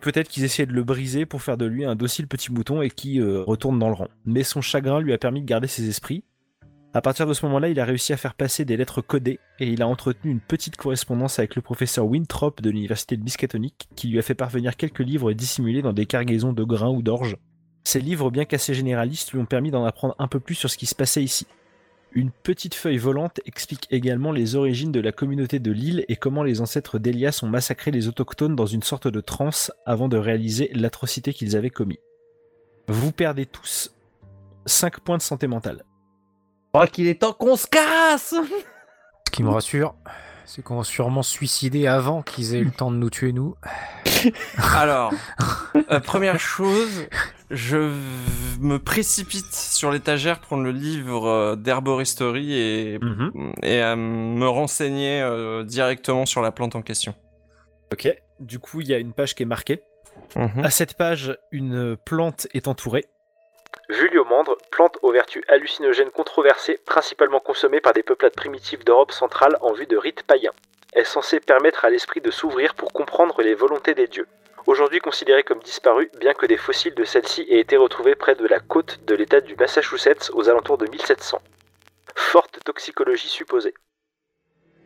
Peut-être qu'ils essayaient de le briser pour faire de lui un docile petit mouton et qui euh, retourne dans le rang. Mais son chagrin lui a permis de garder ses esprits. À partir de ce moment-là, il a réussi à faire passer des lettres codées et il a entretenu une petite correspondance avec le professeur Winthrop de l'université de Miskatonic qui lui a fait parvenir quelques livres dissimulés dans des cargaisons de grains ou d'orge. Ces livres, bien qu'assez généralistes, lui ont permis d'en apprendre un peu plus sur ce qui se passait ici. Une petite feuille volante explique également les origines de la communauté de l'île et comment les ancêtres d'Elias ont massacré les autochtones dans une sorte de transe avant de réaliser l'atrocité qu'ils avaient commis. Vous perdez tous 5 points de santé mentale. Je crois qu'il est temps qu'on se casse [laughs] Ce qui me rassure, c'est qu'on va sûrement se suicider avant qu'ils aient eu le temps de nous tuer, nous. [laughs] Alors, euh, première chose, je me précipite sur l'étagère prendre le livre euh, d'herboristerie et, Mhm. et à me renseigner euh, directement sur la plante en question. Ok. Du coup, il y a une page qui est marquée. Mhm. À cette page, une plante est entourée. Vuliomandre, plante aux vertus hallucinogènes controversées, principalement consommée par des peuplades primitives d'Europe centrale en vue de rites païens. Est censée permettre à l'esprit de s'ouvrir pour comprendre les volontés des dieux. Aujourd'hui considérée comme disparue, bien que des fossiles de celle-ci aient été retrouvés près de la côte de l'état du Massachusetts aux alentours de 1700. Forte toxicologie supposée.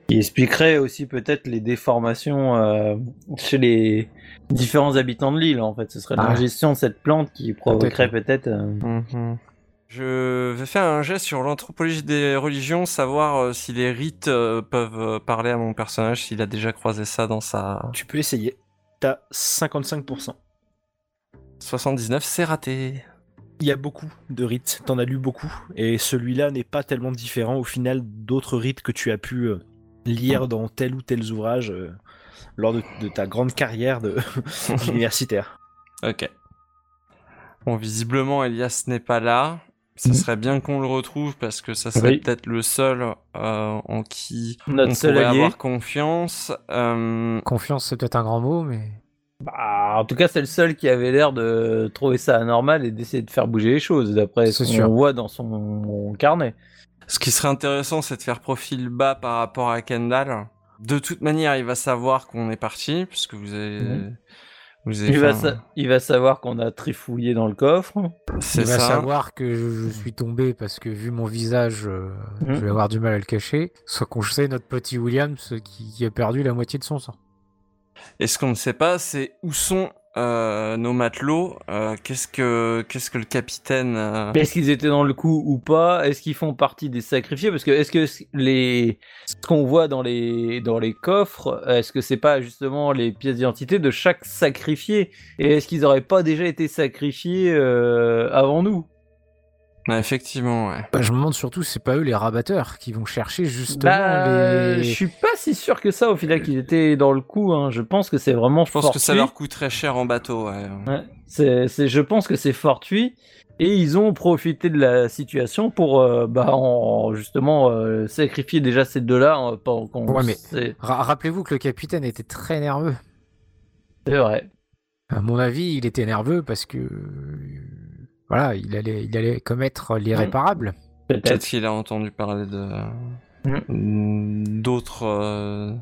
Qui expliquerait aussi peut-être les déformations euh, chez les différents habitants de l'île, en fait. Ce serait Ah. l'ingestion de cette plante qui provoquerait peut-être... euh, Mhm. Je vais faire un geste sur l'anthropologie des religions, savoir euh, si les rites euh, peuvent euh, parler à mon personnage, s'il a déjà croisé ça dans sa Tu peux essayer. T'as 55%. 79, c'est raté. Il y a beaucoup de rites, t'en as lu beaucoup, et celui-là n'est pas tellement différent au final d'autres rites que tu as pu euh, lire dans tel ou tel ouvrage euh, lors de, de ta grande carrière de [laughs] universitaire. Ok. Bon, visiblement, Elias n'est pas là. Ce Mhm. serait bien qu'on le retrouve parce que ça serait Oui. peut-être le seul euh, en qui Notre on seul pourrait allié. avoir confiance. Euh, Confiance, c'est peut-être un grand mot, mais. Bah, en tout cas, c'est le seul qui avait l'air de trouver ça anormal et d'essayer de faire bouger les choses, d'après ce qu'on voit dans son carnet. Ce qui serait intéressant, c'est de faire profil bas par rapport à Kendall. De toute manière, il va savoir qu'on est parti, puisque vous avez... Mhm. Vous avez Il va, un- sa- il va savoir qu'on a trifouillé dans le coffre. C'est Il va ça. savoir que je, je suis tombé parce que vu mon visage, euh, je vais avoir du mal à le cacher. Soit qu'on sait notre petit William ce qui, qui a perdu la moitié de son sang. Et ce qu'on ne sait pas, c'est où sont euh, nos matelots. euh, qu'est-ce que qu'est-ce que le capitaine euh, Est-ce qu'ils étaient dans le coup ou pas? Est-ce qu'ils font partie des sacrifiés? Parce que est-ce que les ce qu'on voit dans les dans les coffres, est-ce que c'est pas justement les pièces d'identité de chaque sacrifié? Et est-ce qu'ils auraient pas déjà été sacrifiés euh, avant nous? Effectivement, ouais. Bah, je me demande surtout si c'est pas eux les rabatteurs qui vont chercher justement Bah, les. Je suis pas si sûr que ça au final qu'ils étaient dans le coup. hein. Je pense que c'est vraiment Je pense que ça leur coûterait cher en bateau. Ouais. Ouais, c'est, c'est- je pense que c'est fortuit et ils ont profité de la situation pour euh, bah, en, justement euh, sacrifier déjà ces deux-là. hein, Ouais, mais- Ra- Rappelez-vous que le capitaine était très nerveux. c'est vrai. À mon avis, il était nerveux parce que. Voilà, il allait, il allait commettre l'irréparable. Peut-être qu'il a entendu parler de Mm. d'autres euh,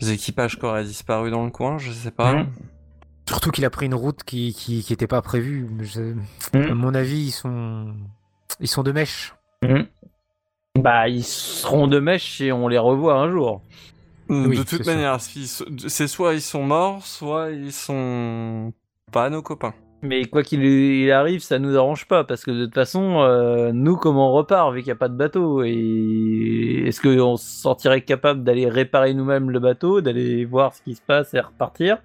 équipages qui auraient disparu dans le coin. Je sais pas. Mm. Surtout qu'il a pris une route qui, qui, qui était pas prévue. Je- Mm. À mon avis, ils sont. Ils sont de mèche. Bah, ils seront de mèche et on les revoit un jour. Oui, de toute manière, c'est soit ils sont morts, soit ils sont pas nos copains. Mais quoi qu'il il arrive, ça nous arrange pas parce que de toute façon, euh, nous, comment on repart vu qu'il n'y a pas de bateau? Et est-ce qu'on se sentirait capable d'aller réparer nous-mêmes le bateau, d'aller voir ce qui se passe et repartir?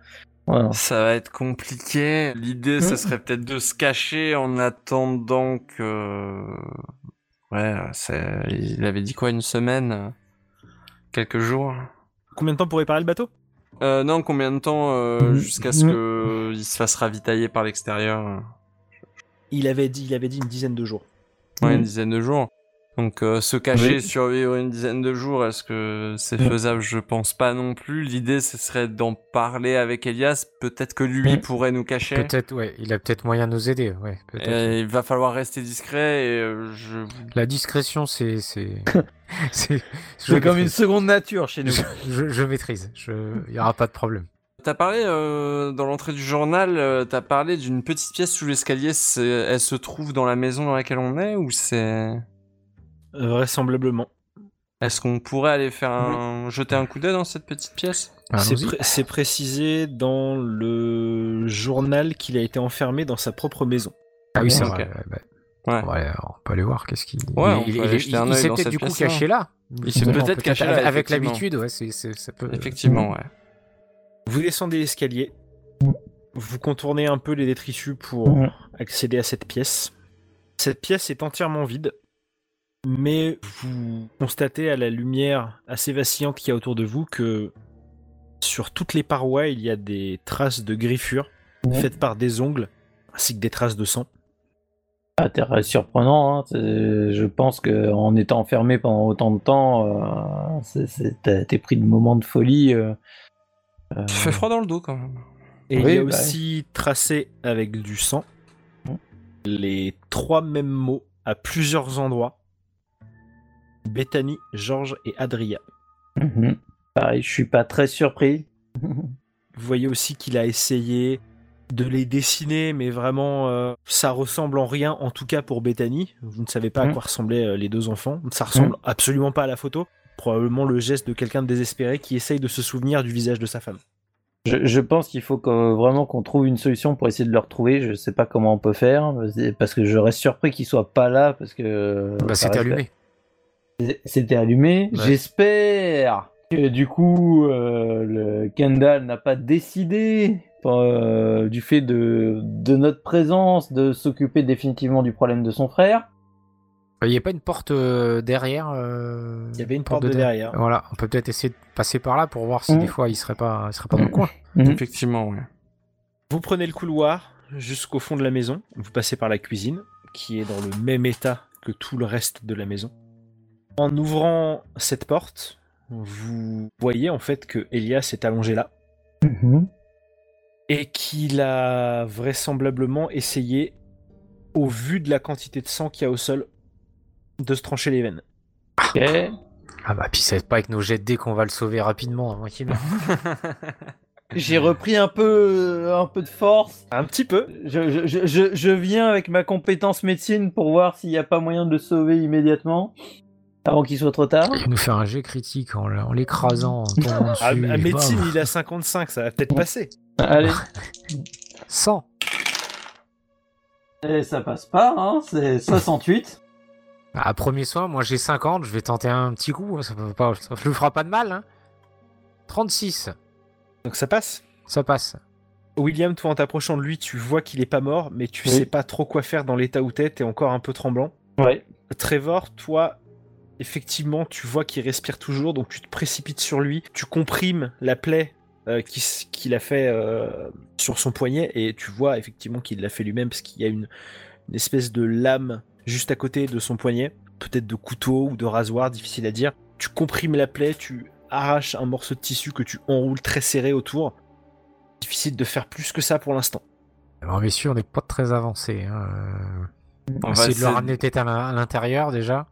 Voilà. Ça va être compliqué. L'idée, ce Mm. serait peut-être de se cacher en attendant que. Ouais, c'est. Il avait dit quoi, une semaine euh, Quelques jours? Combien de temps pour réparer le bateau? Euh, Non, combien de temps euh, Mm. jusqu'à ce Mm. que il se fasse ravitailler par l'extérieur il avait, dit, il avait dit une dizaine de jours. Ouais, une Mm. dizaine de jours. Donc euh, se cacher, Oui. survivre une dizaine de jours, est-ce que c'est faisable? Je pense pas non plus. L'idée, ce serait d'en parler avec Elias. Peut-être que lui pourrait nous cacher. Peut-être, ouais. Il a peut-être moyen de nous aider. Ouais. Et il va falloir rester discret et euh, je La discrétion, c'est. C'est [laughs] comme une seconde nature chez nous. Je, je- je maîtrise. Je... Il n'y aura pas de problème. T'as parlé euh, dans l'entrée du journal, euh, t'as parlé d'une petite pièce sous l'escalier. Elle se trouve dans la maison dans laquelle on est ou c'est vraisemblablement. Est-ce qu'on pourrait aller faire un jeter un coup d'œil dans cette petite pièce? C'est pré- précisé dans le journal qu'il a été enfermé dans sa propre maison. Ah oui, c'est Ok. vrai. ouais, bah, Ouais. on, va aller, on peut aller voir qu'est-ce qu'il. Ouais, il, il- s'est peut-être du coup caché là. Il s'est peut-être caché là, Avec, l'habitude, ouais, c'est, c'est- ça peut. Effectivement, ouais. Vous descendez l'escalier. Vous contournez un peu les détritus pour accéder à cette pièce. Cette pièce est entièrement vide, mais vous constatez à la lumière assez vacillante qu'il y a autour de vous que sur toutes les parois, il y a des traces de griffures faites par des ongles, ainsi que des traces de sang. Ah, surprenant. Hein. Je pense que en étant enfermé pendant autant de temps, euh, t'es pris de moments de folie. euh. Euh, Ça fait froid dans le dos quand même. Et il y a bah aussi tracé avec du sang les trois mêmes mots à plusieurs endroits. Bethany, Georges et Adria. mhm. Pareil, je suis pas très surpris. Vous voyez aussi qu'il a essayé de les dessiner, mais vraiment, euh, ça ressemble en rien, en tout cas pour Bethany. Vous ne savez pas à Mm. quoi ressemblaient euh, les deux enfants. Ça ressemble absolument pas à la photo. Probablement le geste de quelqu'un de désespéré qui essaye de se souvenir du visage de sa femme. Je, je pense qu'il faut que- vraiment qu'on trouve une solution pour essayer de le retrouver. Je sais pas comment on peut faire, parce que je reste surpris qu'il soit pas là, parce que. Bah, c'était reste- allumé. C'était allumé. Ouais. J'espère que du coup, euh, le Kendall n'a pas décidé euh, du fait de, de notre présence de s'occuper définitivement du problème de son frère. Il n'y a pas une porte euh, derrière euh, Il y avait une porte de derrière. Voilà, on peut peut-être essayer de passer par là pour voir si Mm. des fois il serait pas, il serait pas dans le coin. Mhm. Effectivement, ouais. Vous prenez le couloir jusqu'au fond de la maison. Vous passez par la cuisine, qui est dans le même état que tout le reste de la maison. En ouvrant cette porte, vous voyez en fait que Elias est allongé là Mhm. et qu'il a vraisemblablement essayé, au vu de la quantité de sang qu'il y a au sol, de se trancher les veines. Ok. Ah bah puis c'est pas avec nos jets de dés qu'on va le sauver rapidement, qu'il meure. [laughs] J'ai repris un peu, un peu de force. Un petit peu. Je, je- je- je- viens avec ma compétence médecine pour voir s'il n'y a pas moyen de le sauver immédiatement, avant qu'il soit trop tard. Il va nous faire un jet critique en, l'écrasant, en tombant dessus. À, à et médecine, bam. il a 55, ça va peut-être passer. Allez. [laughs] 100 Et ça passe pas, hein, c'est 68. Ah, premier soin, moi j'ai 50, je vais tenter un petit coup, hein, ça peut pas, ça lui fera pas de mal. Hein. 36, Donc ça passe? ça passe. William, toi en t'approchant de lui, tu vois qu'il est pas mort, mais tu Oui. sais pas trop quoi faire dans l'état où t'es, t'es encore un peu tremblant. Ouais. Trevor, toi, effectivement, tu vois qu'il respire toujours, donc tu te précipites sur lui, tu comprimes la plaie euh, qu'il a fait euh, sur son poignet, et tu vois effectivement qu'il l'a fait lui-même, parce qu'il y a une, une espèce de lame juste à côté de son poignet, peut-être de couteau ou de rasoir, difficile à dire. Tu comprimes la plaie, tu arraches un morceau de tissu que tu enroules très serré autour. Difficile de faire plus que ça pour l'instant. Alors messieurs, on n'est pas très avancé. Hein. euh, On On va va essayer de le ramener peut-être à l'in- à l'intérieur déjà.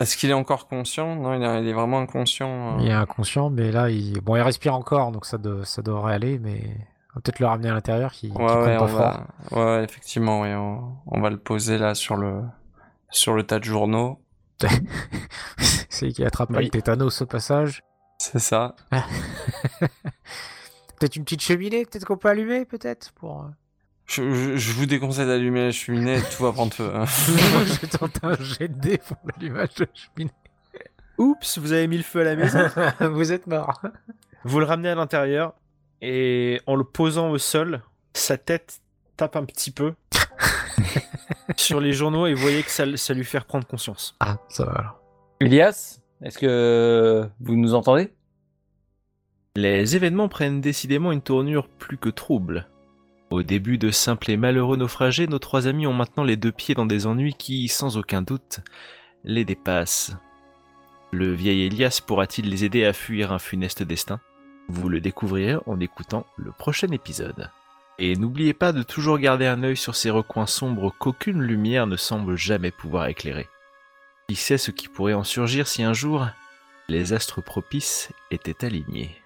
Est-ce qu'il est encore conscient? Non, il, a- il est vraiment inconscient. euh. Il est inconscient, mais là, il... Bon, il respire encore, donc ça, de- ça devrait aller, mais va peut-être le ramener à l'intérieur qui Ouais, ouais, pas on froid. va... ouais, effectivement, ouais, on... on va le poser là sur le sur le tas de journaux. [laughs] C'est qui attrape pas Oui. le tétanos au passage. C'est ça. [laughs] Peut-être une petite cheminée, peut-être qu'on peut allumer, peut-être pour. euh, Je, je- je vous déconseille d'allumer la cheminée, tout va prendre [laughs] feu. hein. Je un jet de dés pour l'allumage de cheminée. Oups, vous avez mis le feu à la maison. Vous êtes mort. Vous le ramenez à l'intérieur et en le posant au sol, sa tête tape un petit peu [laughs] sur les journaux et vous voyez que ça, ça lui fait reprendre conscience. Ah, ça va alors. Elias, est-ce que vous nous entendez? Les événements prennent décidément une tournure plus que trouble. Au début de simples et malheureux naufragés, nos trois amis ont maintenant les deux pieds dans des ennuis qui, sans aucun doute, les dépassent. Le vieil Elias pourra-t-il les aider à fuir un funeste destin? Vous le découvrirez en écoutant le prochain épisode. Et n'oubliez pas de toujours garder un œil sur ces recoins sombres qu'aucune lumière ne semble jamais pouvoir éclairer. Qui sait ce qui pourrait en surgir si un jour les astres propices étaient alignés